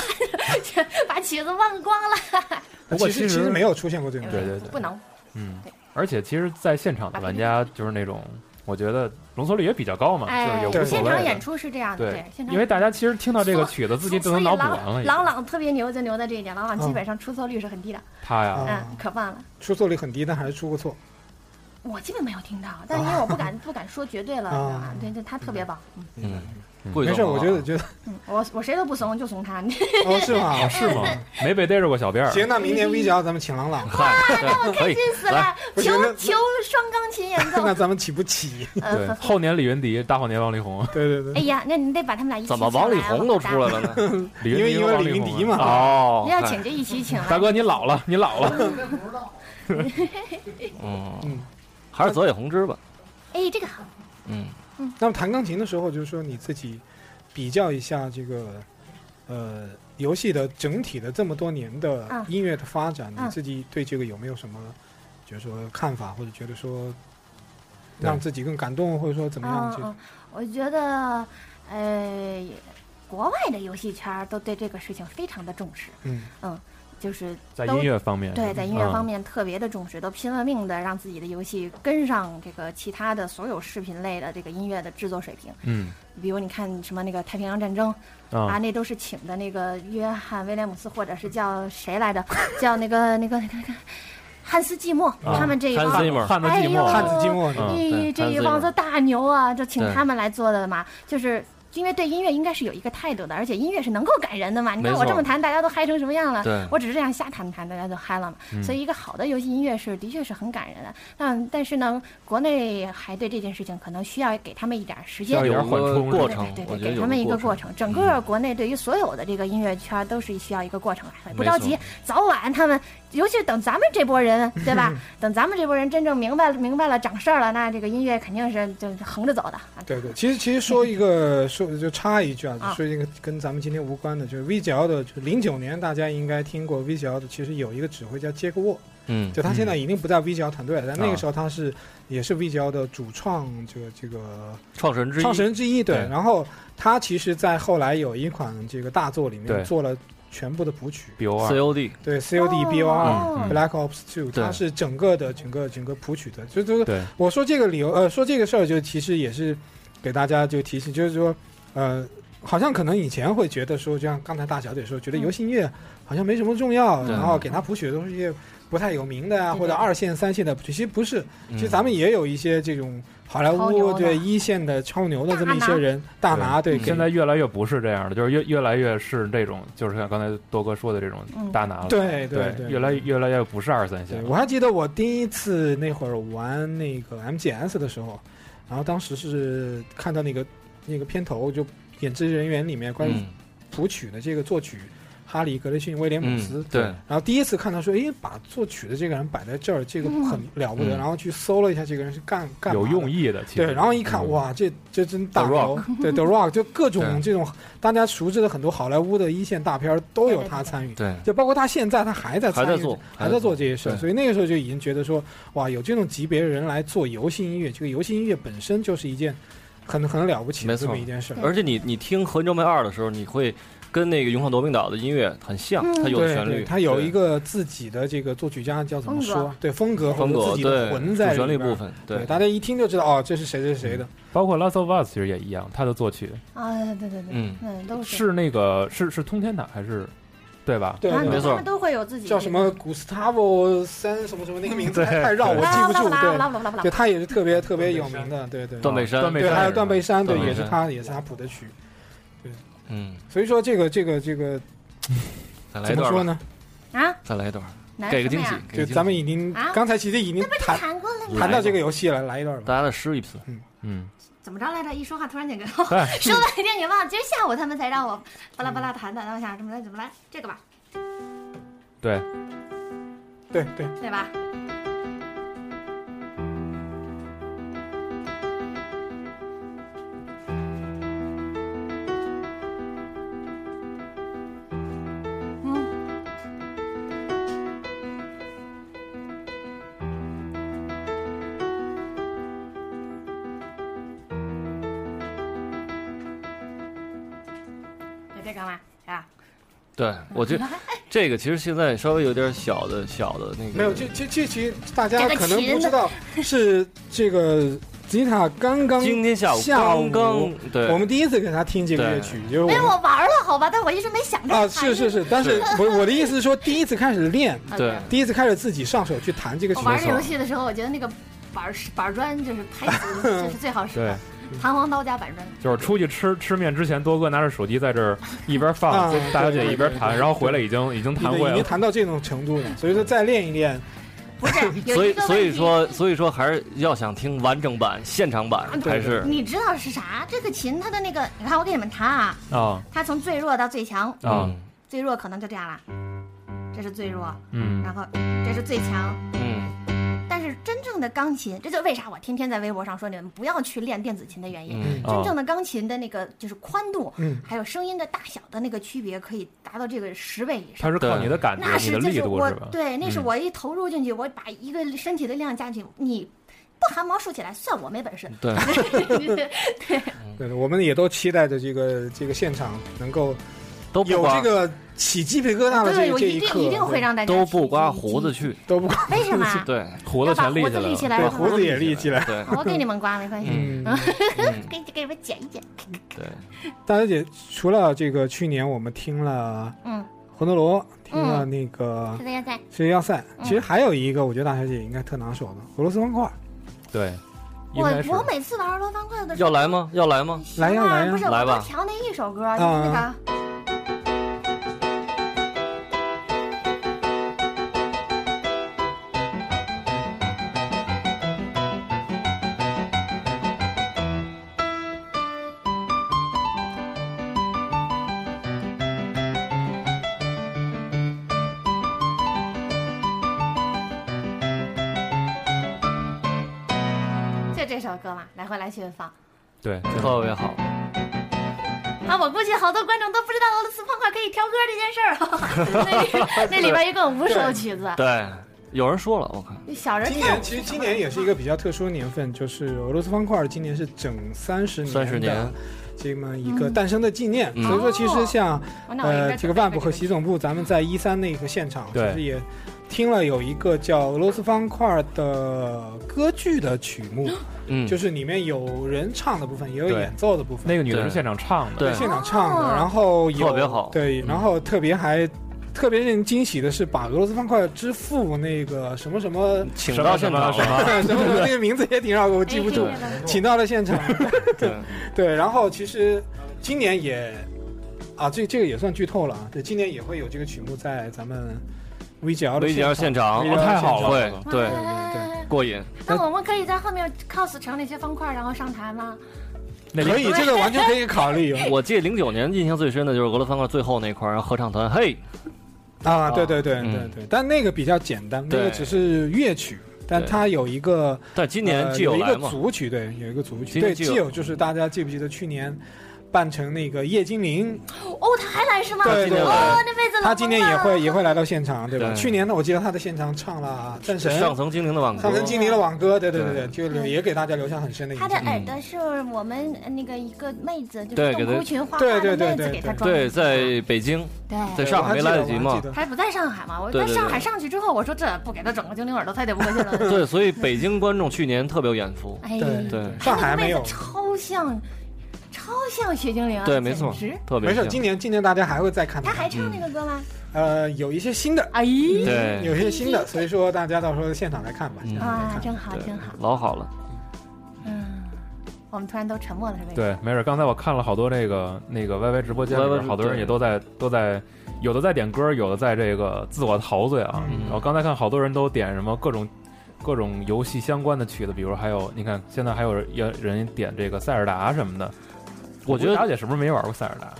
把曲子忘光了。(laughs) 其不过其实实其实没有出现过这种。对对对不能。嗯，而且其实，在现场的玩家就是那种，我觉得容错率也比较高嘛，就是哎也，无所谓现场演。出是这样的，对现，场因为大家其实听到这个曲子，自己都能脑补。朗朗朗特别牛就牛在这一点，朗朗基本上出错率是很低的，他呀，哦嗯，可棒了。出错率很低，但还是出过错。我基本没有听到，但是因为我不敢不敢说绝对了，啊你知道吗？对对，他特别棒。嗯没事，我觉得觉得嗯，我我谁都不怂，就怂他。(laughs) 哦是吗？哦，是吗？(laughs) 没被逮着过小辫儿。行，那明年 V 角咱们请郎朗，嗨，那 (laughs) 我开心死了求求双钢琴演奏那。咱们起不起？对呃，，后年李云迪，大后年王力宏。对对对哎。呀，那你得把他们俩一起怎么王力宏都出来了呢？李云迪因为因为李云迪嘛啊哦你要请就一起请来。大哥，你老了，你老了。嗯嗯，还是泽野弘之吧。哎，这个好。嗯，那么弹钢琴的时候，就是说你自己比较一下这个呃游戏的整体的这么多年的嗯音乐的发展，嗯。你自己对这个有没有什么就是说看法，或者觉得说让自己更感动，或者说怎么样？这嗯嗯，我觉得，呃，国外的游戏圈都对这个事情非常的重视，嗯。嗯就是在音乐方面，对，在音乐嗯方面特别的重视，都拼了命的让自己的游戏跟上这个其他的所有视频类的这个音乐的制作水平。嗯比如你看什么那个太平洋战争啊，啊，那都是请的那个约翰威廉姆斯或者是叫谁来着，叫那个那个那个那个汉斯季默，啊他们这一帮哎呦这一帮子大牛啊，就请他们来做的嘛，就是。因为对音乐应该是有一个态度的，而且音乐是能够感人的嘛。你看我这么弹，大家都嗨成什么样了？对我只是这样瞎弹弹，大家都嗨了嘛。嗯所以一个好的游戏音乐是的确是很感人的。但但是呢，国内还对这件事情可能需要给他们一点时间需要。有有点缓冲个过程对对，对，给他们一个过程。整个国内对于所有的这个音乐圈都是需要一个过程来的，不着急，早晚他们，尤其是等咱们这波人，(laughs) 对吧？(laughs) 等咱们这波人真正明白明白了长事儿了，那这个音乐肯定是就横着走的。啊对对，其实其实说一个 (laughs) 说就插一句啊，说一个跟咱们今天无关的，就是 VGL 的，就零九年大家应该听过 VGL 的，其实有一个指挥叫杰克沃，嗯，就他现在已经不在 VGL 团队了，但那啊个时候他是也是 VGL 的主创，这个这个创始人之一。创始人之一，对。对然后他其实，在后来有一款这个大作里面对做了全部的谱曲，B O R，COD，对 COD BOR、哦。嗯 Black Ops Two，它是整个的整个整个谱曲的，就就是对，我说这个理由，呃，说这个事儿，就其实也是给大家就提醒，就是说，呃，好像可能以前会觉得说，就像刚才大小姐说，觉得嗯。游戏音乐好像没什么重要，对。然后给他谱曲的都是一些不太有名的啊，或者二线、三线的其实不是，嗯其实咱们也有一些这种好莱坞对一线的超牛的这么一些人，大拿对，现在越来越不是这样的，就是越越来越是这种，就是像刚才多哥说的这种嗯。大拿了。对对对，越来越来越不是二三线，我还记得我第一次那会儿玩那个 MGS 的时候，然后当时是看到那个那个片头，就演职人员里面关于嗯。谱曲的这个作曲哈里格雷逊威廉姆斯嗯，，对，然后第一次看到说，哎，把作曲的这个人摆在这儿，这个很了不得，嗯。然后去搜了一下这个人是干干嘛有用意的。对，然后一看，嗯，哇，这这真大牛，对 The Rock，就各种这种大家熟知的很多好莱坞的一线大片儿都有他参与，对，就包括他现在他还在参与还在做，还在做。这些事儿，所以那个时候就已经觉得说，哇，有这种级别的人来做游戏音乐，这个游戏音乐本身就是一件很很了不起的这么一件事儿。而且你你听《魂州妹二》的时候，你会跟那个《勇闯夺命岛》的音乐很像，嗯它有旋律，它有一个自己的这个作曲家叫怎么说？对风格或风格，者自己的对魂在旋律部。分，对，大家一听就知道哦，这是谁谁谁的。包括《Last of Us》其实也一样，他的作曲啊，对对对，嗯嗯，都是是那个是是通天塔还是对吧？对没错他们都会有自己叫什么古斯塔沃三什么什么那个名字太绕，我记不住。拉对对，他也是特别特别有名的。对对。断背山，对，还有断背山是断背山，对，也是他也是他谱的曲。嗯，所以说这个这个这个再来一段，怎么说呢？啊，再来一段，来给个惊喜就咱们已经啊？刚才其实已经谈谈过了吗？谈到这个游戏了，来一段吧。大家再试一次，嗯，嗯。怎么着来着？一说话突然间给哎 (laughs) 说半天给忘了。今儿下午他们才让我巴拉巴拉谈的，然后想怎么来怎么来，这个吧，对，对对，对吧？对我觉得 (laughs) 这个其实现在稍微有点小的小的那个，没有，这这这其实大家可能不知道，(laughs) 是这个吉他刚刚今天下午刚刚对。我们第一次给他听这个乐曲，就是我没有我玩了，好吧，但我一直没想到啊，是是是，但是 (laughs) 我我的意思是说，第一次开始练，啊对第一次开始自己上手去弹这个曲我玩这游戏的时候，我觉得那个板板砖就是拍子，就是最好使对。的。，弹簧刀加板砖，就是出去吃吃面之前，多哥拿着手机在这儿一边放啊，(laughs) 大小姐一边弹，然后回来已经已经已经已经弹到这种程度了，所以说再练一练，不是 (laughs) 所以所。以说所以说还是要想听完整版、现场版还是。你知道是啥？这个琴它的那个，你看我给你们弹啊，啊。它从最弱到最强，啊。嗯。最弱可能就这样了，这是最弱，嗯。然后这是最强。嗯但是真正的钢琴，这就为啥我天天在微博上说你们不要去练电子琴的原因。真正的钢琴的那个就是宽度，嗯还有声音的大小的那个区别，可以达到这个十倍以上。它是靠你的感觉那、你的力是就是我度是吧？对，那是嗯我一投入进去，我把一个身体的力量加进去，你不汗毛竖起来，算我没本事。对，(laughs) 对对，我们也都期待着这个这个现场能够有都不刮这个起鸡皮疙瘩的对，这一刻，一定会让大家都不刮胡子去，都不刮，为什么？对胡子全立起来了。对，胡子也立起来。对我给你们刮没关系，(laughs) 给给你们剪一剪。(laughs) 对，大小姐，除了这个去年我们听了嗯，魂斗罗，听了那个世界要塞。世界要塞，嗯其实还有一个，我觉得大小姐应该特拿手的俄罗斯方块。对，我我每次玩俄罗斯方块的时候要来吗？要来吗？来呀来呀不是来吧我调那一首歌，就是那个。首歌嘛，来回来去放。对，特别好，啊，我估计好多观众都不知道俄罗斯方块可以挑歌这件事儿。(laughs) 那里那里边一共五首曲子，对，有人说了，我看，小人今年其实今年也是一个比较特殊的年份，就是俄罗斯方块今年是整三十年三十年。的这么一个诞生的纪念，嗯。所以说其实像呃这个万部和习总部，咱们在一三那个现场其对。实也听了有一个叫俄罗斯方块的歌剧的曲目，嗯，就是里面有人唱的部分，也有演奏的部分，那个女的是现场唱的。对。现场唱的，哦。然后有特别好。对，嗯。然后特别还。特别令人惊喜的是，把俄罗斯方块之父那个什么什么请到现场。什么了，(laughs) 什么什么 (laughs) 那个名字也挺绕口，我记不住。哎。请到了现场，(laughs) 对，对，然后其实今年也啊，这这个也算剧透了啊。对，今年也会有这个曲目在咱们 VGL 的 VGL 现场。哦太好了。对对，对对过瘾，那我们可以在后面 cos 成那些方块，然后上台吗？可以，这个完全可以考虑 (laughs) 我记得零九年印象最深的就是俄罗斯方块最后那块，然后合唱团，嘿，啊。对对对嗯。对对，但那个比较简单，那个只是乐曲。但它有一个但今年呃有一个组曲，对，有一个组曲，对，既有就是大家记不记得去年扮成那个叶精灵，哦，他还来是吗？对对今年来哦，那辈子他今年也会也会来到现场，对吧？对。去年呢，我记得他在现场唱了《战神》上层精灵的挽歌。上，层精灵的挽歌，对对对对对，就也给大家留下很深的印象。他的。耳朵是我们那个一个妹子，就是对给他洞窟群花花的妹子对对对。对，给他装的。在北京，对在上海没来得及嘛，他不在上海嘛？我对对对。在上海上去之后，我说这不给他整个精灵耳朵，他得不过去了。(laughs) 对，所以北京观众去年特别有眼福，哎，对。对上海没有。超像，超像雪精灵啊！对，没错特别，没事，今年今年大家还会再看他他。还唱那个歌吗？呃，有一些新的，哎，对有一些新的，所以说大家到时候现场来看吧。啊，看真好，对真好。老好了，嗯，我们突然都沉默了？对，没事。刚才我看了好多这个那个 YY 直播间里 YY 边，好多人也都在都在，有的在点歌，有的在这个自我陶醉啊。嗯然后刚才看好多人都点什么各种各种游戏相关的曲子，比如还有你看现在还有人人点这个塞尔达什么的。我觉得大姐是不是没玩过塞尔达，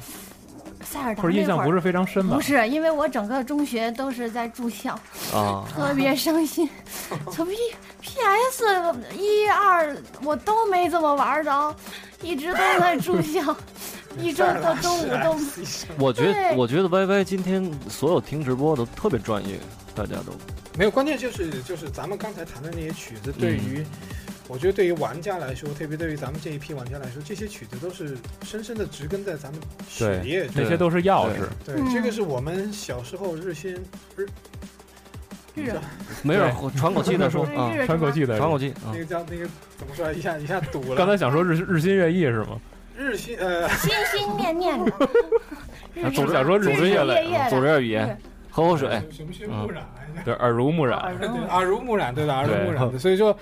塞尔达或者印象不是非常深吧不？是，因为我整个中学都是在住校，啊，特别伤心。(laughs) 从 P P S 一二我都没怎么玩着，一直都在住校，(laughs) 一周到周五都。我觉得我觉得 YY 今天所有听直播都特别专业，大家都没有，关键就是就是咱们刚才弹的那些曲子，对于、我觉得对于玩家来说，特别对于咱们这一批玩家来说，这些曲子都是深深的植根在咱们血液中。那些都是钥匙。对，嗯这个是我们小时候日新日日没事，喘口气再说啊，喘口气的喘口气啊那，个叫那个怎么说？一下一下堵了。刚才想说日日新月异是吗？日新呃，心心念念的，(laughs) 日总想说日日新月类夜夜的组织点语言，喝口水，什么什么目染？对，耳濡目染。耳对，濡耳濡目染，对的，耳濡对目染的。所以说，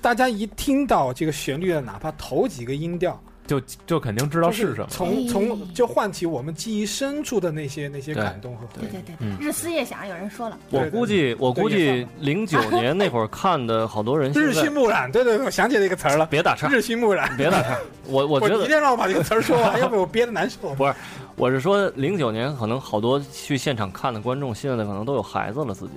大家一听到这个旋律的，哪怕头几个音调，就就肯定知道是什么。从哎从就唤起我们记忆深处的那些那些感动和回忆。对对对日思夜想，有人说了，我估计，我估计零九年那会儿看的好多人日在新暮染，对对对，我想起了一个词儿了，别打岔，日新暮染。别打岔。(laughs) 我我觉得我一定让我把这个词儿说完，(laughs) 要不然我憋得难受。不是，我是说零九年可能好多去现场看的观众，现在可能都有孩子了自己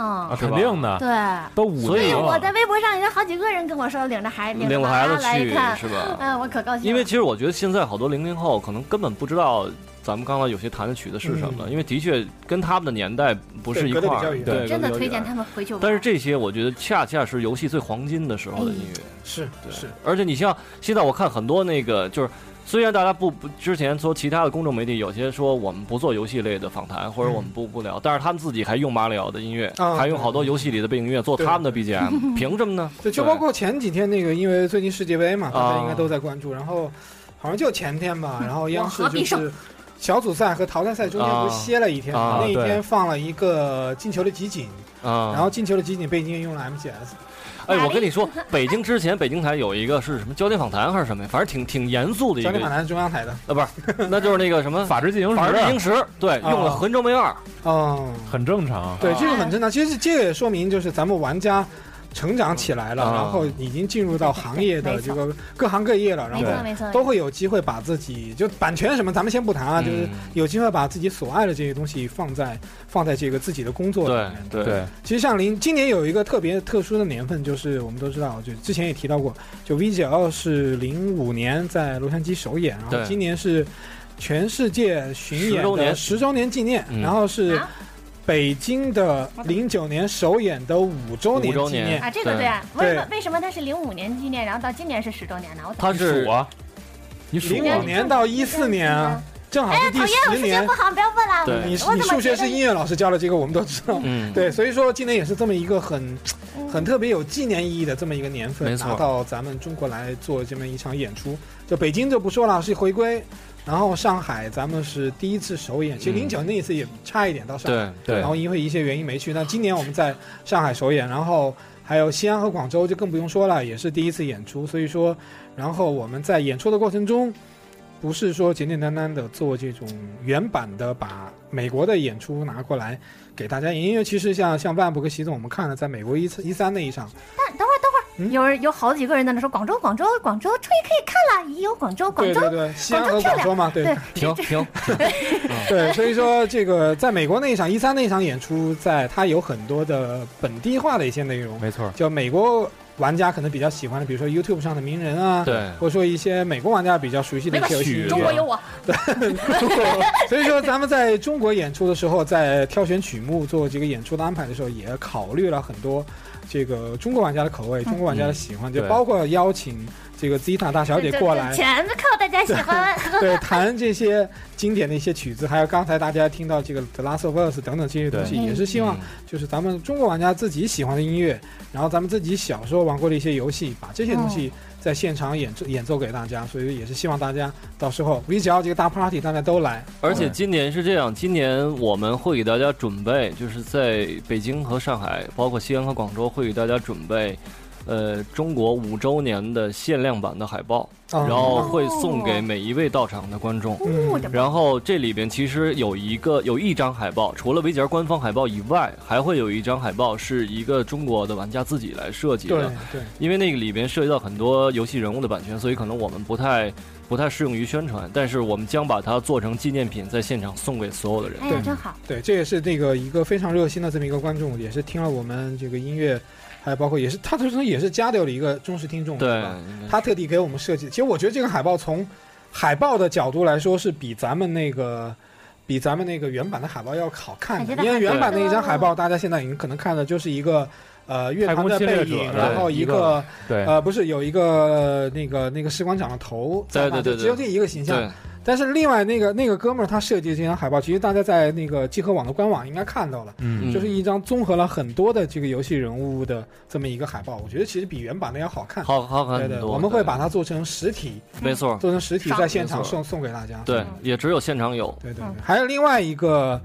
嗯，是吧肯定的，对。都五所以年了。我在微博上已经好几个人跟我说领着孩领领着孩子去是吧？嗯，我可高兴了。因为其实我觉得现在好多零零后可能根本不知道咱们刚才有些弹的曲子是什么，因为的确跟他们的年代不是一块儿，对真的推荐他们回去。但是这些我觉得恰恰是游戏最黄金的时候的音乐。是对是，而且你像现在我看很多那个就是。虽然大家不不之前说其他的公众媒体有些说我们不做游戏类的访谈，或者我们不不聊，但是他们自己还用马里奥的音乐，啊还用好多游戏里的背景音乐做他们的 BGM，(laughs) 凭什么呢？对，就包括前几天那个，因为最近世界杯嘛，大啊家应该都在关注。然后好像就前天吧，然后央视就是小组赛和淘汰赛中间不是歇了一天嘛啊，那一天放了一个进球的集锦，啊，然后进球的集锦背景用了 MGS。哎，我跟你说，(laughs) 北京之前北京台有一个是什么焦点访谈还是什么呀？反正挺挺严肃的一个焦点，访谈是中央台的，呃，不是，那就是那个什么 (laughs) 法制进行时法制进行时时，对，啊用了魂州梅二，嗯，很正常。对，这个很正常。其实这个也说明就是咱们玩家成长起来了，啊。然后已经进入到行业的这个各行各业了，然后都会有机会把自己就版权什么，咱们先不谈啊，就是嗯有机会把自己所爱的这些东西放在放在这个自己的工作里面。对对，其实像零今年有一个特别特殊的年份，就是我们都知道，就之前也提到过，就 VGL 是零五年在洛杉矶首演，然后今年是全世界巡演周年。的十周年纪念，嗯。然后是啊北京的零九年首演的五周年纪念。啊，这个对对啊，为什么为什么它是零五年纪念，然后到今年是十周年呢？我他是数啊，你数零啊五年到一四年啊，正好是第讨厌，我十年数学不。好，不要问了。对你你数学是音乐老师教的，这个我们都知道。嗯，对，所以说今年也是这么一个很嗯很特别有纪念意义的这么一个年份，没错拿到咱们中国来做这么一场演出。就北京就不说了，是回归，然后上海咱们是第一次首演，其实嗯零九那一次也差一点到上海，对对然后因为一些原因没去。那今年我们在上海首演，然后还有西安和广州就更不用说了，也是第一次演出。所以说，然后我们在演出的过程中。不是说简简单单的做这种原版的，把美国的演出拿过来给大家演，因为其实像像万博和习总，我们看了在美国一次一三那一场，但等会儿等会儿，嗯。有人有好几个人在那说广州广州广州终于可以看了，已有广州广州对对对，西安和广州嘛，对。对。停停，(laughs) 对，所以说这个在美国那一场一三那一场演出，在它有很多的本地化的一些内容，没错，就美国玩家可能比较喜欢的，比如说 YouTube 上的名人啊，对，或者说一些美国玩家比较熟悉的一些游戏中国有我，(laughs) 所以说，咱们在中国演出的时候，在挑选曲目做这个演出的安排的时候，也考虑了很多这个中国玩家的口味、中国玩家的喜欢，就包括邀请这个 Zeta 大小姐过来，全靠大家喜欢。(laughs) 对，(laughs) 弹这些经典的一些曲子，还有刚才大家听到这个 The Last of Us 等等这些东西，也是希望嗯。就是咱们中国玩家自己喜欢的音乐，然后咱们自己小时候玩过的一些游戏，把这些东西在现场演奏演奏给大家，所以也是希望大家到时候 V 只要这个大 party 大家都来，而且今年是这样，今年我们会给大家准备，就是在北京和上海，包括西安和广州，会给大家准备，呃，中国五周年的限量版的海报，啊然后会送给每一位到场的观众。然后这里边其实有一个有一张海报，除了维吉尔官方海报以外，还会有一张海报是一个中国的玩家自己来设计的。对。因为那个里边涉及到很多游戏人物的版权，所以可能我们不太不太适用于宣传，但是我们将把它做成纪念品，在现场送给所有的人。哎真好！对，这也是那个一个非常热心的这么一个观众，也是听了我们这个音乐，还有包括也是他最终也是加掉了一个忠实听众，对吧，他特地给我们设计。其实我觉得这个海报从海报的角度来说，是比咱们那个比咱们那个原版的海报要好看因为原版的一张海报，大家现在已经可能看的就是一个。呃，乐团的背影，然后一个个对，呃，不是有一个那个那个士官长的头在那，对对对就只有这一个形象。对，但是另外那个那个哥们儿他设计的这张海报，其实大家在那个集合网的官网应该看到了，嗯，就是一张综合了很多的这个游戏人物的这么一个海报。我觉得其实比原版的要好看。好好看对对，很多。我们会把它做成实体，没错，做成实体在现场送送给大家。对，也只有现场有。对对还有另外一个。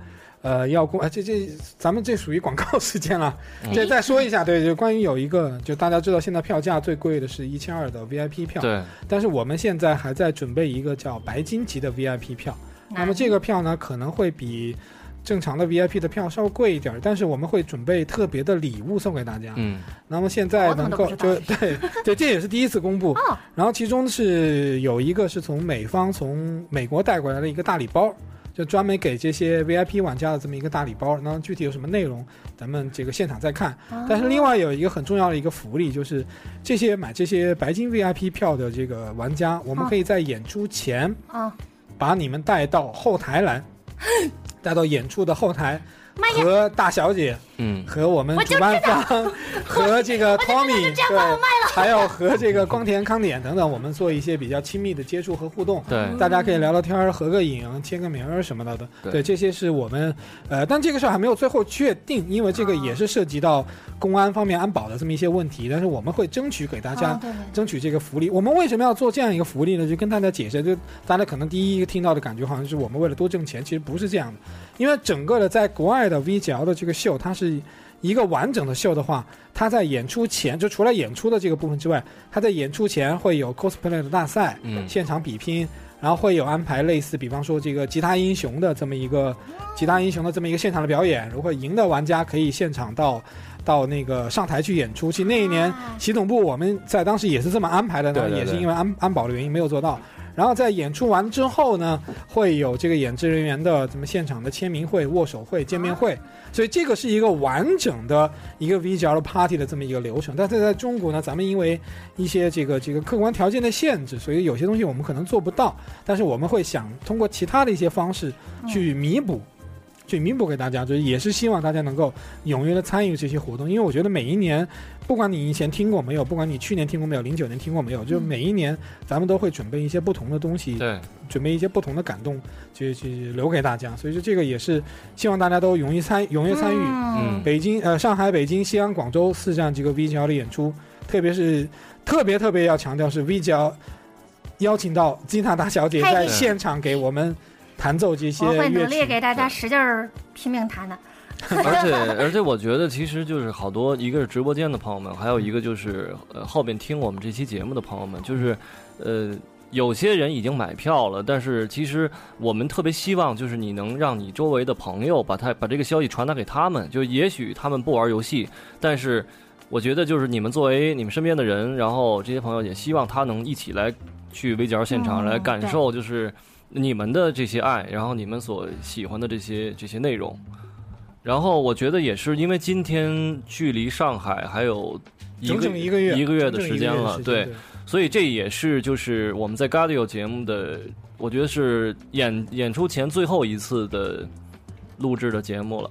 呃，要公啊，这这咱们这属于广告时间了。嗯这再说一下，对，就关于有一个，就大家知道现在票价最贵的是一千二的 VIP 票，对，但是我们现在还在准备一个叫白金级的 VIP 票。那么这个票呢，可能会比正常的 VIP 的票稍微贵一点儿，但是我们会准备特别的礼物送给大家。嗯那么现在能够就对对，这也是第一次公布。哦然后其中是有一个是从美方从美国带过来的一个大礼包，就专门给这些 VIP 玩家的这么一个大礼包。那具体有什么内容，咱们这个现场再看。哦但是另外有一个很重要的一个福利，就是这些买这些白金 VIP 票的这个玩家，我们哦可以在演出前啊，把你们带到后台来，(laughs) 带到演出的后台。和大小姐嗯和我们主办方 (laughs) 和这个 Tommy 对，(laughs) 还有和这个光田康典等等，我们做一些比较亲密的接触和互动。对大家可以聊聊天儿、合个影、签个名儿什么的的。对对，这些是我们呃，但这个事儿还没有最后确定，因为这个也是涉及到公安方面安保的这么一些问题。但是我们会争取给大家争取这个福利。我们为什么要做这样一个福利呢？就跟大家解释，就大家可能第一个听到的感觉好像是我们为了多挣钱，其实不是这样的。因为整个的在国外的 VGL 的这个秀，它是一个完整的秀的话，它在演出前就除了演出的这个部分之外，它在演出前会有 cosplay 的大赛，嗯现场比拼，然后会有安排类似，比方说这个吉他英雄的这么一个吉他英雄的这么一个现场的表演，如果赢的玩家可以现场到到那个上台去演出。其实那一年啊系统部我们在当时也是这么安排的，呢，对对对也是因为安安保的原因没有做到。然后在演出完之后呢，会有这个演职人员的什么现场的签名会、握手会、见面会，所以这个是一个完整的一个 VGL party 的这么一个流程。但是在中国呢，咱们因为一些这个这个客观条件的限制，所以有些东西我们可能做不到，但是我们会想通过其他的一些方式去弥补。去弥补给大家，就是也是希望大家能够踊跃的参与这些活动，因为我觉得每一年，不管你以前听过没有，不管你去年听过没有，零九年听过没有，就每一年咱们都会准备一些不同的东西，对，准备一些不同的感动，去去留给大家。所以说这个也是希望大家都踊跃参踊跃参与。嗯。北京、呃上海、北京、西安、广州四站这个 VGL 的演出，特别是特别特别要强调是 VGL 邀请到金塔大小姐在现场给我们弹奏这些我会努。力给大家使劲儿拼命弹的。(laughs) 而且而且我觉得其实就是好多，一个是直播间的朋友们，还有一个就是呃后边听我们这期节目的朋友们，就是呃有些人已经买票了，但是其实我们特别希望就是你能让你周围的朋友把他把这个消息传达给他们，就也许他们不玩游戏，但是我觉得就是你们作为你们身边的人，然后这些朋友也希望他能一起来去围剿现场、嗯来感受就是你们的这些爱，然后你们所喜欢的这些这些内容。然后我觉得也是因为今天距离上海还有一整个整一个月，一个月的整整时间了，对，所以这也是就是我们在 Gadio 节目的，我觉得是演演出前最后一次的录制的节目了。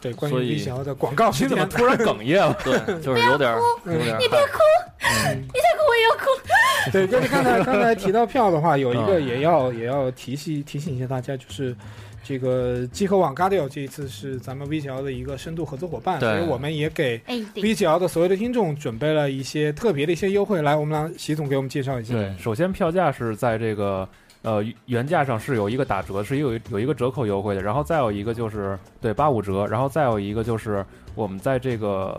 对，关于所以 VGL 的广告你怎么，突然哽咽了？对，(laughs) 就是有点儿有点你别哭，嗯你再哭我也要哭。对，就是刚才刚才提到票的话，有一个嗯也要也要提醒提醒一下大家，就是这个集合网 Gadio 这一次是咱们 VGL 的一个深度合作伙伴，所以我们也给，VGL 的所有的听众准备了一些特别的一些优惠。来，我们让习总给我们介绍一下。对，首先票价是在这个呃原价上是有一个打折，是有有一个折扣优惠的，然后再有一个就是对八五折，然后再有一个就是我们在这个。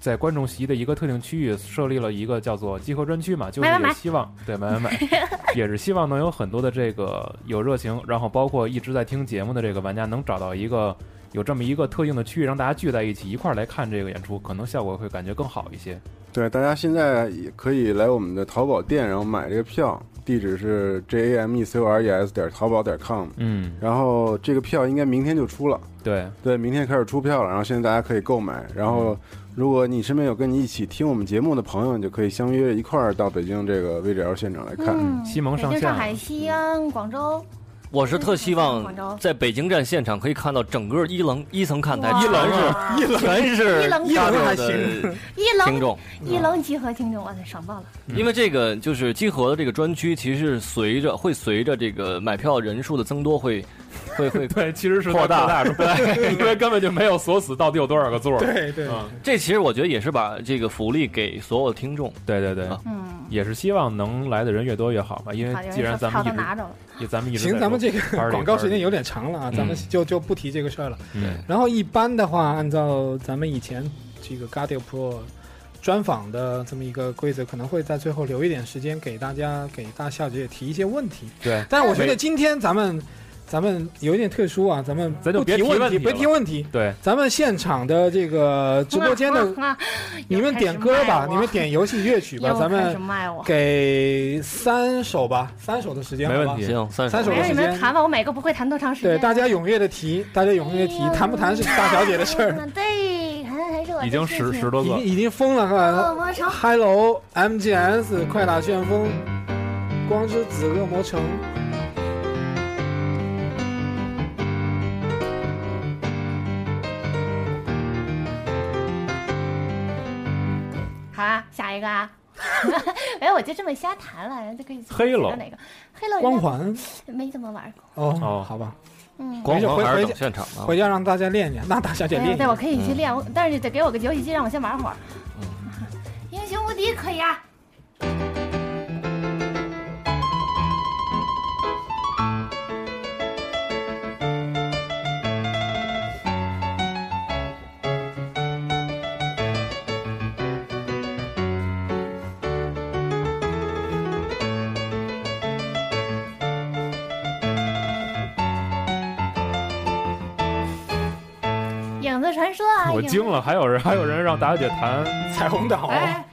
在观众席的一个特定区域设立了一个叫做集合专区嘛，就是买买买也希望对买买买，(laughs) 也是希望能有很多的这个有热情，然后包括一直在听节目的这个玩家能找到一个有这么一个特定的区域，让大家聚在一起一块儿来看这个演出，可能效果会感觉更好一些。对，大家现在也可以来我们的淘宝店，然后买这个票，地址是 j a m e c o r e s 点淘宝点 com，嗯，然后这个票应该明天就出了，对，对，明天开始出票了，然后现在大家可以购买，然后如果你身边有跟你一起听我们节目的朋友，你就可以相约一块儿到北京这个 VGL 现场来看。嗯，西蒙北京、上线了上海、西安、广州，我是特希望在北京站现场可以看到整个一层一层看台，哇全是全是一楼一楼还一楼听众。一楼集合听众，哇塞，爽爆了！因为这个就是集合的这个专区，其实是随着会随着这个买票人数的增多会 (laughs) 会会对，其实是扩大 (laughs) (laughs) 因为根本就没有锁死到底有多少个座儿。对对，嗯，这其实我觉得也是把这个福利给所有的听众。对对对，啊嗯，也是希望能来的人越多越好吧，因为既然咱们一直拿着了，也咱们一直行，咱们这个广告时间有点长了啊，咱们嗯就就不提这个事儿了。嗯然后一般的话，按照咱们以前这个 Guardio Pro 专访的这么一个规则，可能会在最后留一点时间给大家给大小姐提一些问题。对，但是我觉得今天咱们咱们有一点特殊啊，咱们咱就别不提问题别提问题。对，咱们现场的这个直播间的，(laughs) 啊你们点歌吧，你们点游戏乐曲吧，咱们。给三首吧，三首的时间，没问题行，三三首的时间你们弹吧，我每个不会弹多长时间。对，大家踊跃的提，大家踊跃的提，弹不弹是大小姐的事儿。。对，弹还是我的已经十十多个已经，已经疯了，恶看魔城 Hello MGS 快打旋风，光之子恶魔城。下一个啊。(laughs) 哎，我就这么瞎弹了，人就可以黑了哪个？黑了光环没怎么玩过。哦哦好吧，嗯，光环还是回回等现场啊。回家让大家练练，那大小姐练对对，我。可以去练，我但是得给我个游戏机，让我先玩会儿。(laughs) 英雄无敌可以啊。传说啊，我惊了，还有人还有人让大小姐弹，彩虹岛，哎，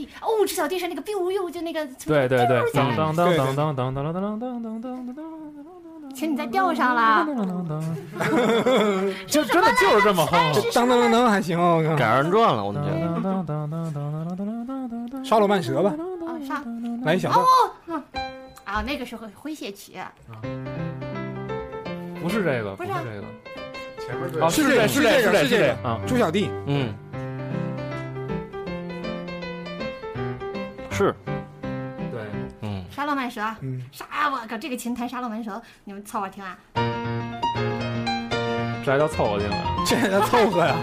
弟哦，猪小弟是那个 biu biu 就那个，对对对，当当当当当当当当当当当当当当。请你再调上了。就真的就是这么哼。当当当当还行哦，我改看二人转了，我们这沙罗曼蛇吧，啊，上来一小段。啊，那个是诙谐曲，不是这个，不不是这个，前面是这，这个是这，是这个是这个这啊，猪小弟，嗯，是，对，嗯，沙漏慢蛇。嗯，啥？我靠，这个琴弹沙漏慢蛇，你们凑合听啊。这还叫凑合听啊？这还叫凑合呀，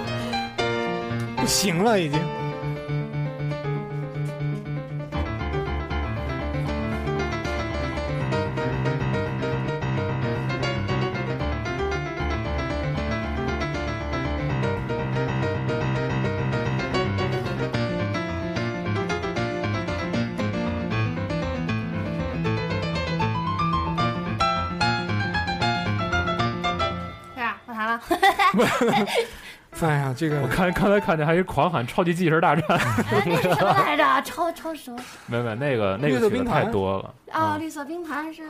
不行了已经。(laughs) 哎呀，这个我看刚才看见还有狂喊超级机器人大战，(laughs) 哎，那什么来着？超超熟没没那个那个曲子色冰盘太多了，啊，绿色冰盘是。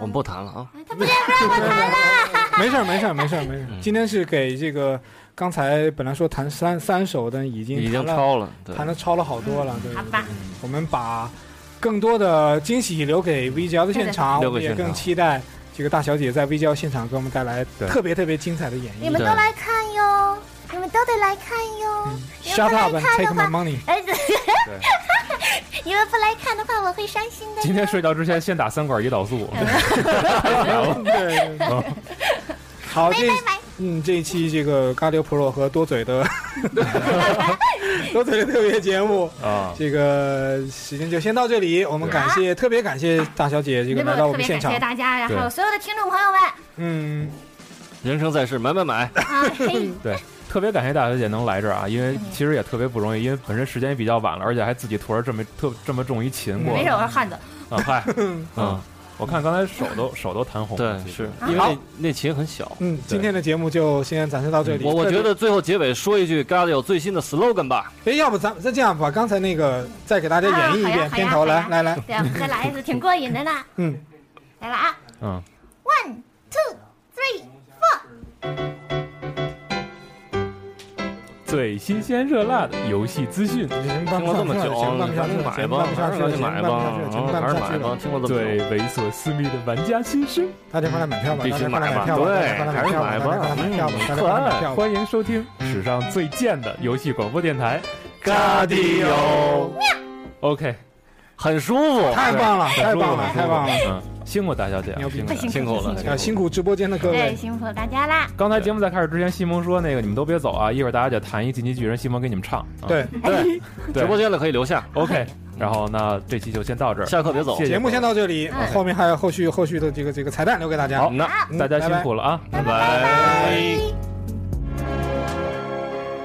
我们不谈了啊。哎，他不见不让我弹了。(laughs) 没事儿没事儿没事儿没事儿。嗯今天是给这个刚才本来说弹三三首的，已经已经超了，对，弹了超了好多了。对好吧，我们把更多的惊喜留给 VGL 的现场，我们也更期待这个大小姐在 VGL 现场给我们带来对特别特别精彩的演绎。你们都来看哟，你们都得来看哟。Shut up and take my money。哎，(laughs) 你们不来看的话，我会伤心的。今天睡觉之前先打三管胰岛素，对，对嗯好，这拜拜。嗯这一期这个 Guardio Pro 和多嘴的 (laughs) 多嘴的特别节目，啊，这个时间就先到这里。我们感谢特别感谢大小姐这个来到我么特别感们现场。谢。大家，然后所有的听众朋友们嗯，人生在世，买买买，啊，(laughs) 嘿，特别感谢大小姐能来这儿啊，因为其实也特别不容易，因为本身时间也比较晚了，而且还自己驮着这么特这么重一琴过。没事，来我是汉子。啊，嗨，(laughs) 嗯，我看刚才手都 (laughs) 手都弹红了，对，是啊因为那那琴很小。嗯，今天的节目就先展示到这里。我我觉得最后结尾说一句 g a d o 最新的 slogan 吧，哎，要不咱们再这样吧，刚才那个再给大家演绎一遍片头，来来来，再来一次，挺过瘾的呢。嗯，来了啊嗯，，one two three four。最新鲜热辣的游戏资讯，听了这么久，办不下去了，赶紧买吧还，是赶紧买吧，还是买吧。下去了。听了这么最，猥琐私密的玩家心声。大家快来买票吧！必须大家快来买吧票吧！对大家快来票吧！还是买吧买票吧！嗯大家快来买票吧！欢迎收听史上最贱的游戏广播电台嘎迪欧，OK，很舒服，太棒了，太棒了，太棒了！嗯，辛苦大小姐辛苦大家辛辛苦了辛苦啊，辛苦直播间的各哎，位，辛苦大家啦！刚才节目在开始之前，西蒙说那个你们都别走啊，一会儿大家就弹一进击巨人，西蒙给你们唱。啊、对，对，直播间的可以留下，，OK。然后那这期就先到这儿，下课别走。节目先到这里，嗯。后面还有后续后续的这个这个彩蛋留给大家。好。那嗯大家辛苦了啊，拜拜。